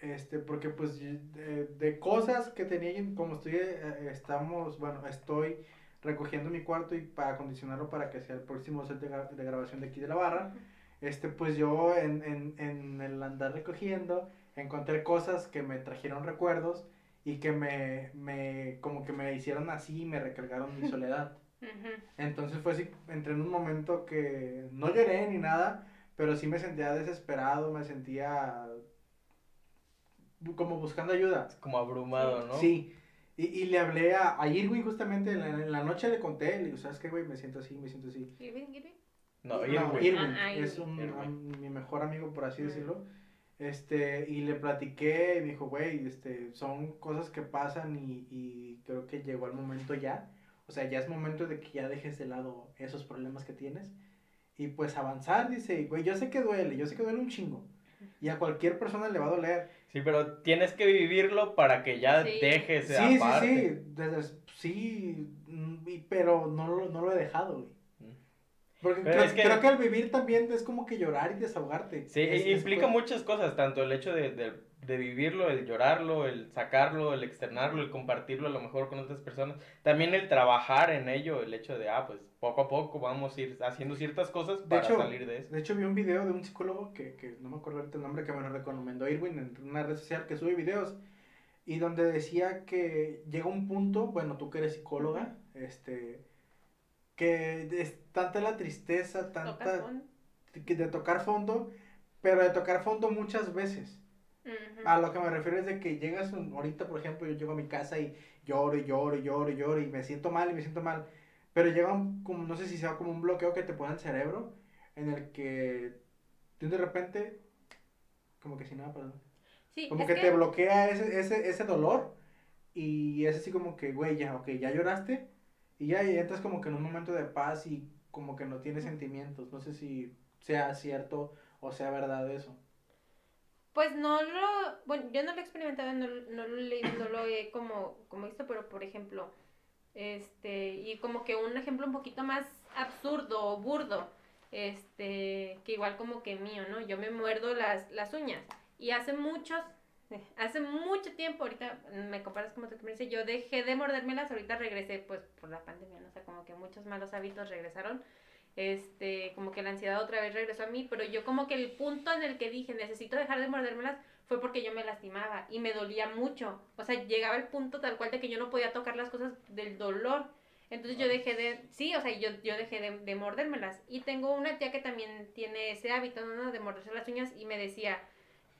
este, porque pues de, de cosas que tenía, como estoy, eh, estamos, bueno, estoy recogiendo mi cuarto y para acondicionarlo para que sea el próximo set de, de grabación de aquí de la barra, este, pues yo en, en, en el andar recogiendo encontré cosas que me trajeron recuerdos y que me, me, como que me hicieron así y me recargaron mi soledad. Entonces fue así, entré en un momento que no lloré ni nada, pero sí me sentía desesperado, me sentía como buscando ayuda. Como abrumado, ¿no? Sí, y, y le hablé a, a Irwin justamente, en la, en la noche le conté, le digo, ¿sabes qué, güey? Me siento así, me siento así. Irving, Irving. No, No, Irwin. Irwin, Ah, ah, es Irwin. un, Irwin. am- mi mejor amigo, por así Mm. decirlo. Este, y le platiqué y me dijo, güey, este, son cosas que pasan y, y creo que llegó el momento ya. O sea, ya es momento de que ya dejes de lado esos problemas que tienes. Y pues avanzar, dice, güey, yo sé que duele, yo sé que duele un chingo. Y a cualquier persona le va a doler. Sí, pero tienes que vivirlo para que ya Sí. dejes Sí, esa sí, parte. sí, desde- sí, mm, y- pero no, lo- no lo he dejado, güey. Porque creo, es que- creo que al vivir también es como que llorar y desahogarte. Sí, Es- es implica co- muchas cosas, tanto el hecho de, de de vivirlo, el llorarlo, el sacarlo, el externarlo, el compartirlo a lo mejor con otras personas. También el trabajar en ello, el hecho de, ah, pues poco a poco vamos a ir haciendo ciertas cosas para salir de eso. De hecho, vi un video de un psicólogo que, que no me acuerdo el nombre que me lo recomendó Irwin en una red social que sube videos y donde decía que llega un punto, bueno, tú que eres psicóloga, este, que es tanta la tristeza, tanta de tocar fondo, pero de tocar fondo muchas veces. A lo que me refiero es de que llegas ahorita, por ejemplo, yo llego a mi casa y lloro y lloro y lloro y lloro y me siento mal y me siento mal. Pero llega un, como, no sé si sea como un bloqueo que te pone el cerebro en el que de repente, como que si nada perdón. como que, te bloquea ese, ese, ese dolor y es así como que, güey, ya, ok, ya lloraste y ya y entras como que en un momento de paz y como que no tienes sentimientos. No sé si sea cierto o sea verdad eso. Pues no lo, bueno, yo no lo he experimentado, no, no lo he leído, no lo he como, como visto, pero por ejemplo, este, y como que un ejemplo un poquito más absurdo o burdo, este, que igual como que mío, ¿no? Yo me muerdo las, las uñas y hace muchos, hace mucho tiempo, ahorita me comparas como te dice, yo dejé de mordérmelas, ahorita regresé pues por la pandemia, ¿no? O sea, como que muchos malos hábitos regresaron, este, como que la ansiedad otra vez regresó a mí, pero yo como que el punto en el que dije necesito dejar de mordérmelas fue porque yo me lastimaba y me dolía mucho, o sea, llegaba el punto tal cual de que yo no podía tocar las cosas del dolor, entonces yo dejé de, sí, o sea, yo, yo dejé de, de mordérmelas. Y tengo una tía que también tiene ese hábito, ¿no? De morderse las uñas y me decía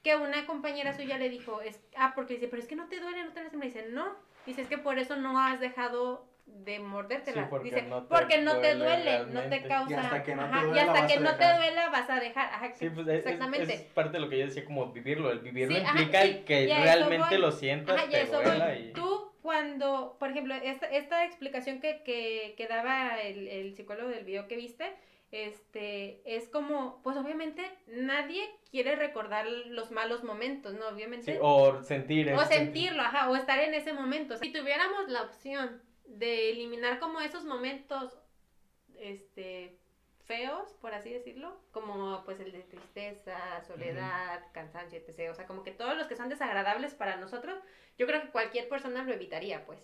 que una compañera suya le dijo, es, ah, porque dice, pero es que no te duele, no te duele, me dice, no, dice, es que por eso no has dejado de mordértela. porque Dice, no te porque no te duele, no te causa. Y hasta que no te duela, y hasta que no te duela vas a dejar. Ajá, sí, pues exactamente. Es, parte de lo que yo decía, como vivirlo. El vivirlo implica que realmente lo sientas, ajá, te duela. Y... Tú, cuando, por ejemplo, esta, esta explicación que, que, que daba el, el psicólogo del video que viste, este, es como, pues obviamente nadie quiere recordar los malos momentos, ¿no? Obviamente. Sí, o sentir. O sentirlo, ajá, o estar en ese momento. Si tuviéramos la opción de eliminar como esos momentos este feos, por así decirlo, como pues el de tristeza, soledad, cansancio, etc. O sea, como que todos los que son desagradables para nosotros, yo creo que cualquier persona lo evitaría, pues.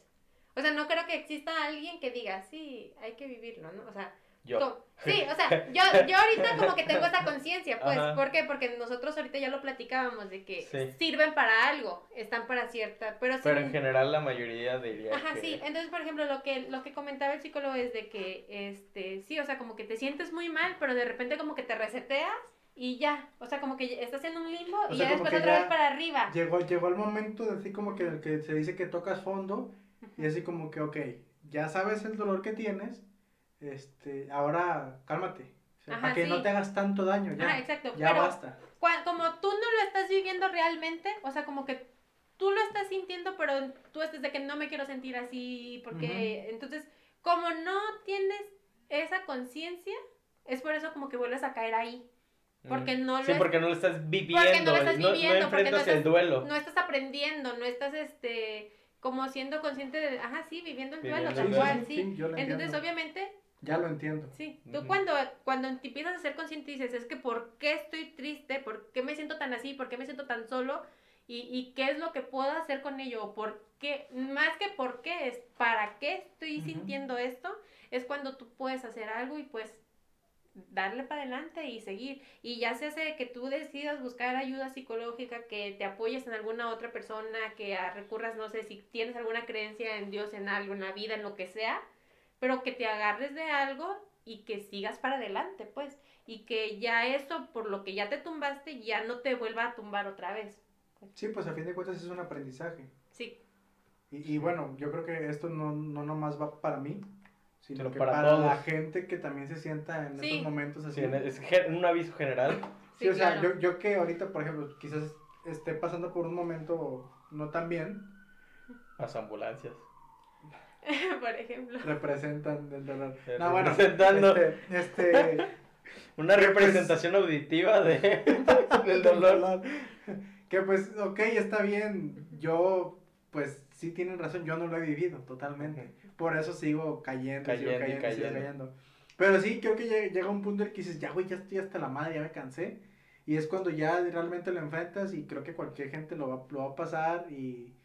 O sea, no creo que exista alguien que diga, sí, hay que vivirlo, ¿no? O sea, yo. Sí, o sea, yo, yo ahorita como que tengo esa conciencia, pues, ¿por qué? Porque nosotros ahorita ya lo platicábamos de que sirven para algo, están para cierta, pero Pero en general la mayoría diría Ajá, sí, entonces, por ejemplo, lo que, lo que comentaba el psicólogo es de que, este, sí, o sea, como que te sientes muy mal, pero de repente como que te reseteas y ya, o sea, como que estás en un limbo y ya después otra vez para arriba. Llegó, llegó el momento de así como que, que se dice que tocas fondo y así como que, ok, ya sabes el dolor que tienes, este, ahora cálmate. para que no te hagas tanto daño, ya. exacto. Ya basta. como tú no lo estás viviendo realmente, o sea, como que tú lo estás sintiendo, pero tú estás de que no me quiero sentir así, porque entonces, como no tienes esa conciencia, es por eso como que vuelves a caer ahí. Porque no lo Sí, porque no lo estás viviendo, porque no, lo estás viviendo, no, enfrentas el duelo. No estás aprendiendo, no estás este como siendo consciente de, ajá, sí, viviendo el duelo, tal cual, sí. Entonces, obviamente, ya lo entiendo. Sí, tú cuando, cuando empiezas a ser consciente dices, es que ¿por qué estoy triste? ¿Por qué me siento tan así? ¿Por qué me siento tan solo? ¿Y, y qué es lo que puedo hacer con ello? ¿Por qué? Más que por qué, es para qué estoy sintiendo esto, es cuando tú puedes hacer algo y pues darle para adelante y seguir. Y ya se hace que tú decidas buscar ayuda psicológica, que te apoyes en alguna otra persona, que recurras, no sé, si tienes alguna creencia en Dios, en algo, en la vida, en lo que sea, pero que te agarres de algo y que sigas para adelante, pues, y que ya eso, por lo que ya te tumbaste, ya no te vuelva a tumbar otra vez. Sí, pues a fin de cuentas es un aprendizaje. Sí. Y, y bueno, yo creo que esto no, no nomás va para mí, sino que para, la gente que también se sienta en estos momentos así. Sí, es un aviso general. Sí, o sea, yo, yo que ahorita, por ejemplo, quizás esté pasando por un momento no tan bien. Las ambulancias. por ejemplo. Representan el dolor. No, bueno, Representando este, este una pues, representación auditiva de, del dolor. Que pues, ok, está bien. Yo, pues, sí tienen razón, yo no lo he vivido totalmente. Por eso sigo cayendo, sigo cayendo, cayendo. Sigo cayendo. Pero sí, creo que llega un punto en el que dices, ya, güey, ya estoy hasta la madre, ya me cansé. Y es cuando ya realmente lo enfrentas y creo que cualquier gente lo va, lo va a pasar y,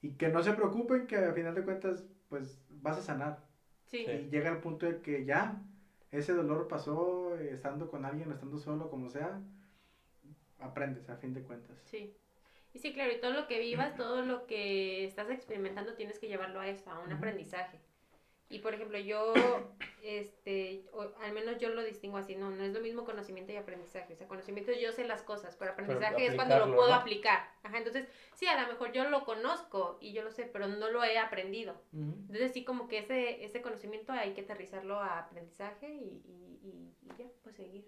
y que no se preocupen que a final de cuentas pues vas a sanar. Sí. Y llega el punto de que ya ese dolor pasó eh, estando con alguien o estando solo, como sea, aprendes a fin de cuentas. Sí. Y sí, claro, y todo lo que vivas, todo lo que estás experimentando, tienes que llevarlo a eso, a un aprendizaje. Y por ejemplo, yo, este, o al menos yo lo distingo así, no, no es lo mismo conocimiento y aprendizaje. O sea, conocimiento yo sé las cosas, pero aprendizaje es cuando lo puedo ¿no? aplicar. Ajá, entonces, sí, a lo mejor yo lo conozco y yo lo sé, pero no lo he aprendido. Entonces sí, como que ese, ese conocimiento hay que aterrizarlo a aprendizaje y, y, y- y ya, pues seguir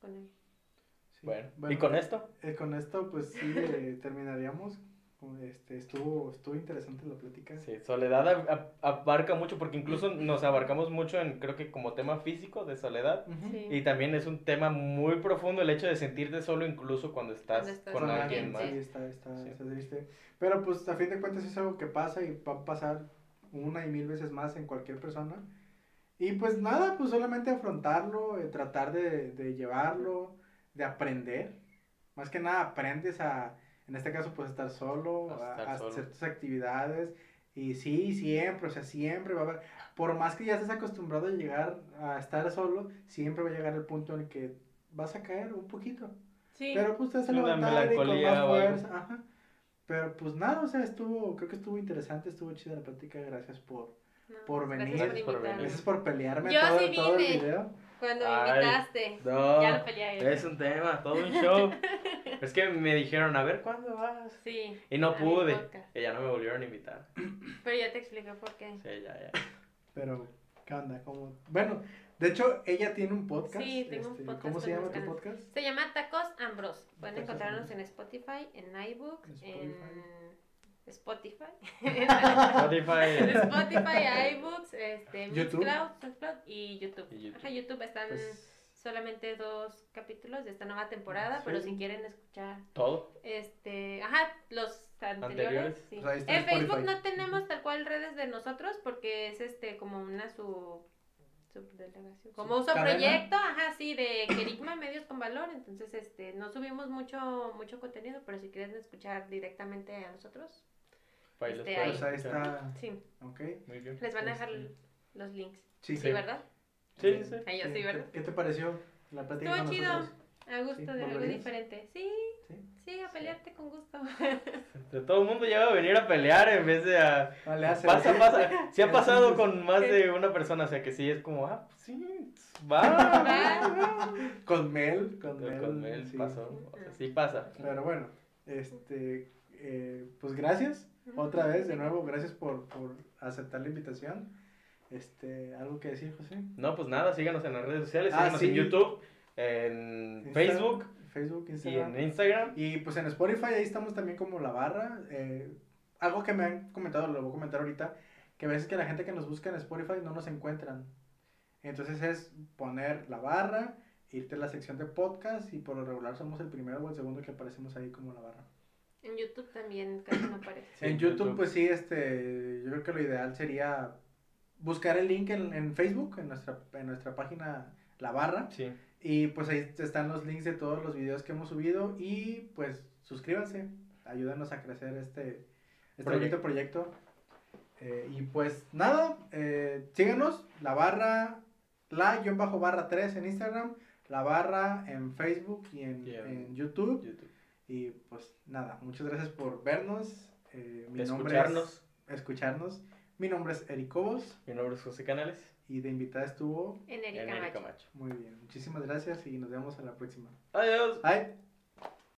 con él. Sí. Bueno, ¿y con esto? eh, con esto pues sí eh, terminaríamos. Este, estuvo, estuvo interesante la plática. Sí, soledad ab- ab- abarca mucho porque incluso nos abarcamos mucho en, creo que como tema físico de soledad. Ujú. Sí. Y también es un tema muy profundo el hecho de sentirte solo incluso cuando estás, Cuando estás con alguien, más. Sí, está, está, Sí. está triste. Pero pues a fin de cuentas es algo que pasa y va a pasar una y mil veces más en cualquier persona. Y pues nada, pues solamente afrontarlo, eh, tratar de, de llevarlo, de aprender. Más que nada aprendes a, en este caso pues estar solo, A a, estar a solo. hacer tus actividades. Y sí, siempre, o sea, siempre va a haber, por más que ya estés acostumbrado a llegar a estar solo, siempre va a llegar el punto en el que vas a caer un poquito. Sí. Pero pues te vas a levantar y con melancolía más o algo. fuerza. Ajá. Pero pues nada, o sea, estuvo, creo que estuvo interesante, estuvo chida la plática, gracias por, No, por venir. Gracias por Gracias por pelearme Yo todo, sí todo el vine. video. Cuando me Ay, invitaste. No, Ya lo peleé a él. es un tema, todo un show. es que me dijeron, a ver, ¿cuándo vas? Sí. Y no pude. Y ya no me volvieron a invitar. Pero ya te expliqué por qué. Sí, ya, ya. Pero, ¿qué onda? ¿Cómo? Bueno, de hecho, ella tiene un podcast. Sí, tengo un este, podcast ¿Cómo se llama tu podcast? Se llama Tacos Ambros. Pueden Tacos encontrarnos Ambros. en Spotify, en iBooks, En en Spotify. Spotify. Spotify, iBooks, este, YouTube. Mixcloud, SoundCloud y YouTube. Y YouTube. Ajá, YouTube están Pues, solamente dos capítulos de esta nueva temporada, pero si quieren escuchar Todo. este, ajá, los anteriores, Anteriores. sí. Pues En Facebook no tenemos tal cual redes de nosotros porque es este como una subdelegación, como un ¿Cadena? proyecto, ajá, sí, de Kerigma Medios con Valor, entonces este no subimos mucho mucho contenido, pero si quieren escuchar directamente a nosotros, Para ahí los Este, pues ahí está. sí, Ok. Muy bien. les van a dejar Este, los links. Sí, Sí, ¿verdad? Sí, sí, sí. Ahí yo ¿Qué- sí, ¿verdad? ¿Qué, te pareció la plática Estuvo chido. nosotros? A gusto Sí, de algo diferente. Sí, Sí. sí, a pelearte con gusto. De todo el mundo ya va a venir a pelear en vez de a... No le hace Pasa, pasa. Sí ha pasado con más de una persona, o sea que sí es como, ah, pues sí, va. Va. Con Mel, con Mel. Con Mel sí. pasó, o sea, sí pasa. Pero bueno, este, eh, pues gracias. Otra vez, de nuevo, gracias por, por aceptar la invitación. Este, ¿algo que decir, José? No, pues nada, síganos en las redes sociales, Ah, síganos sí. en YouTube, en Facebook Facebook, y Instagram. en Instagram. Y pues en Spotify ahí estamos también como la barra. eh, algo que me han comentado, lo voy a comentar ahorita, que a veces que la gente que nos busca en Spotify no nos encuentran. Entonces es poner la barra, irte a la sección de podcast y por lo regular somos el primero o el segundo que aparecemos ahí como la barra. En YouTube también casi no aparece. Sí, en YouTube, YouTube. pues sí, este, yo creo que lo ideal sería buscar el link en, en Facebook, en nuestra, en nuestra página La Barra. Sí, Y pues ahí están los links de todos los videos que hemos subido y pues suscríbanse, ayúdanos a crecer este, este Proyecto. bonito proyecto. Eh, y pues nada, eh, síganos, la barra, la guion bajo barra 3 en Instagram, la barra en Facebook y en, Y en en YouTube. YouTube. Y pues nada, muchas gracias por vernos. Eh, mi De nombre escucharnos. es escucharnos. Mi nombre es Eric Cobos Mi nombre es José Canales. y de invitada estuvo En Erika En Erika Macho. Macho. muy bien. Muchísimas gracias y nos vemos en la próxima. Adiós. Bye.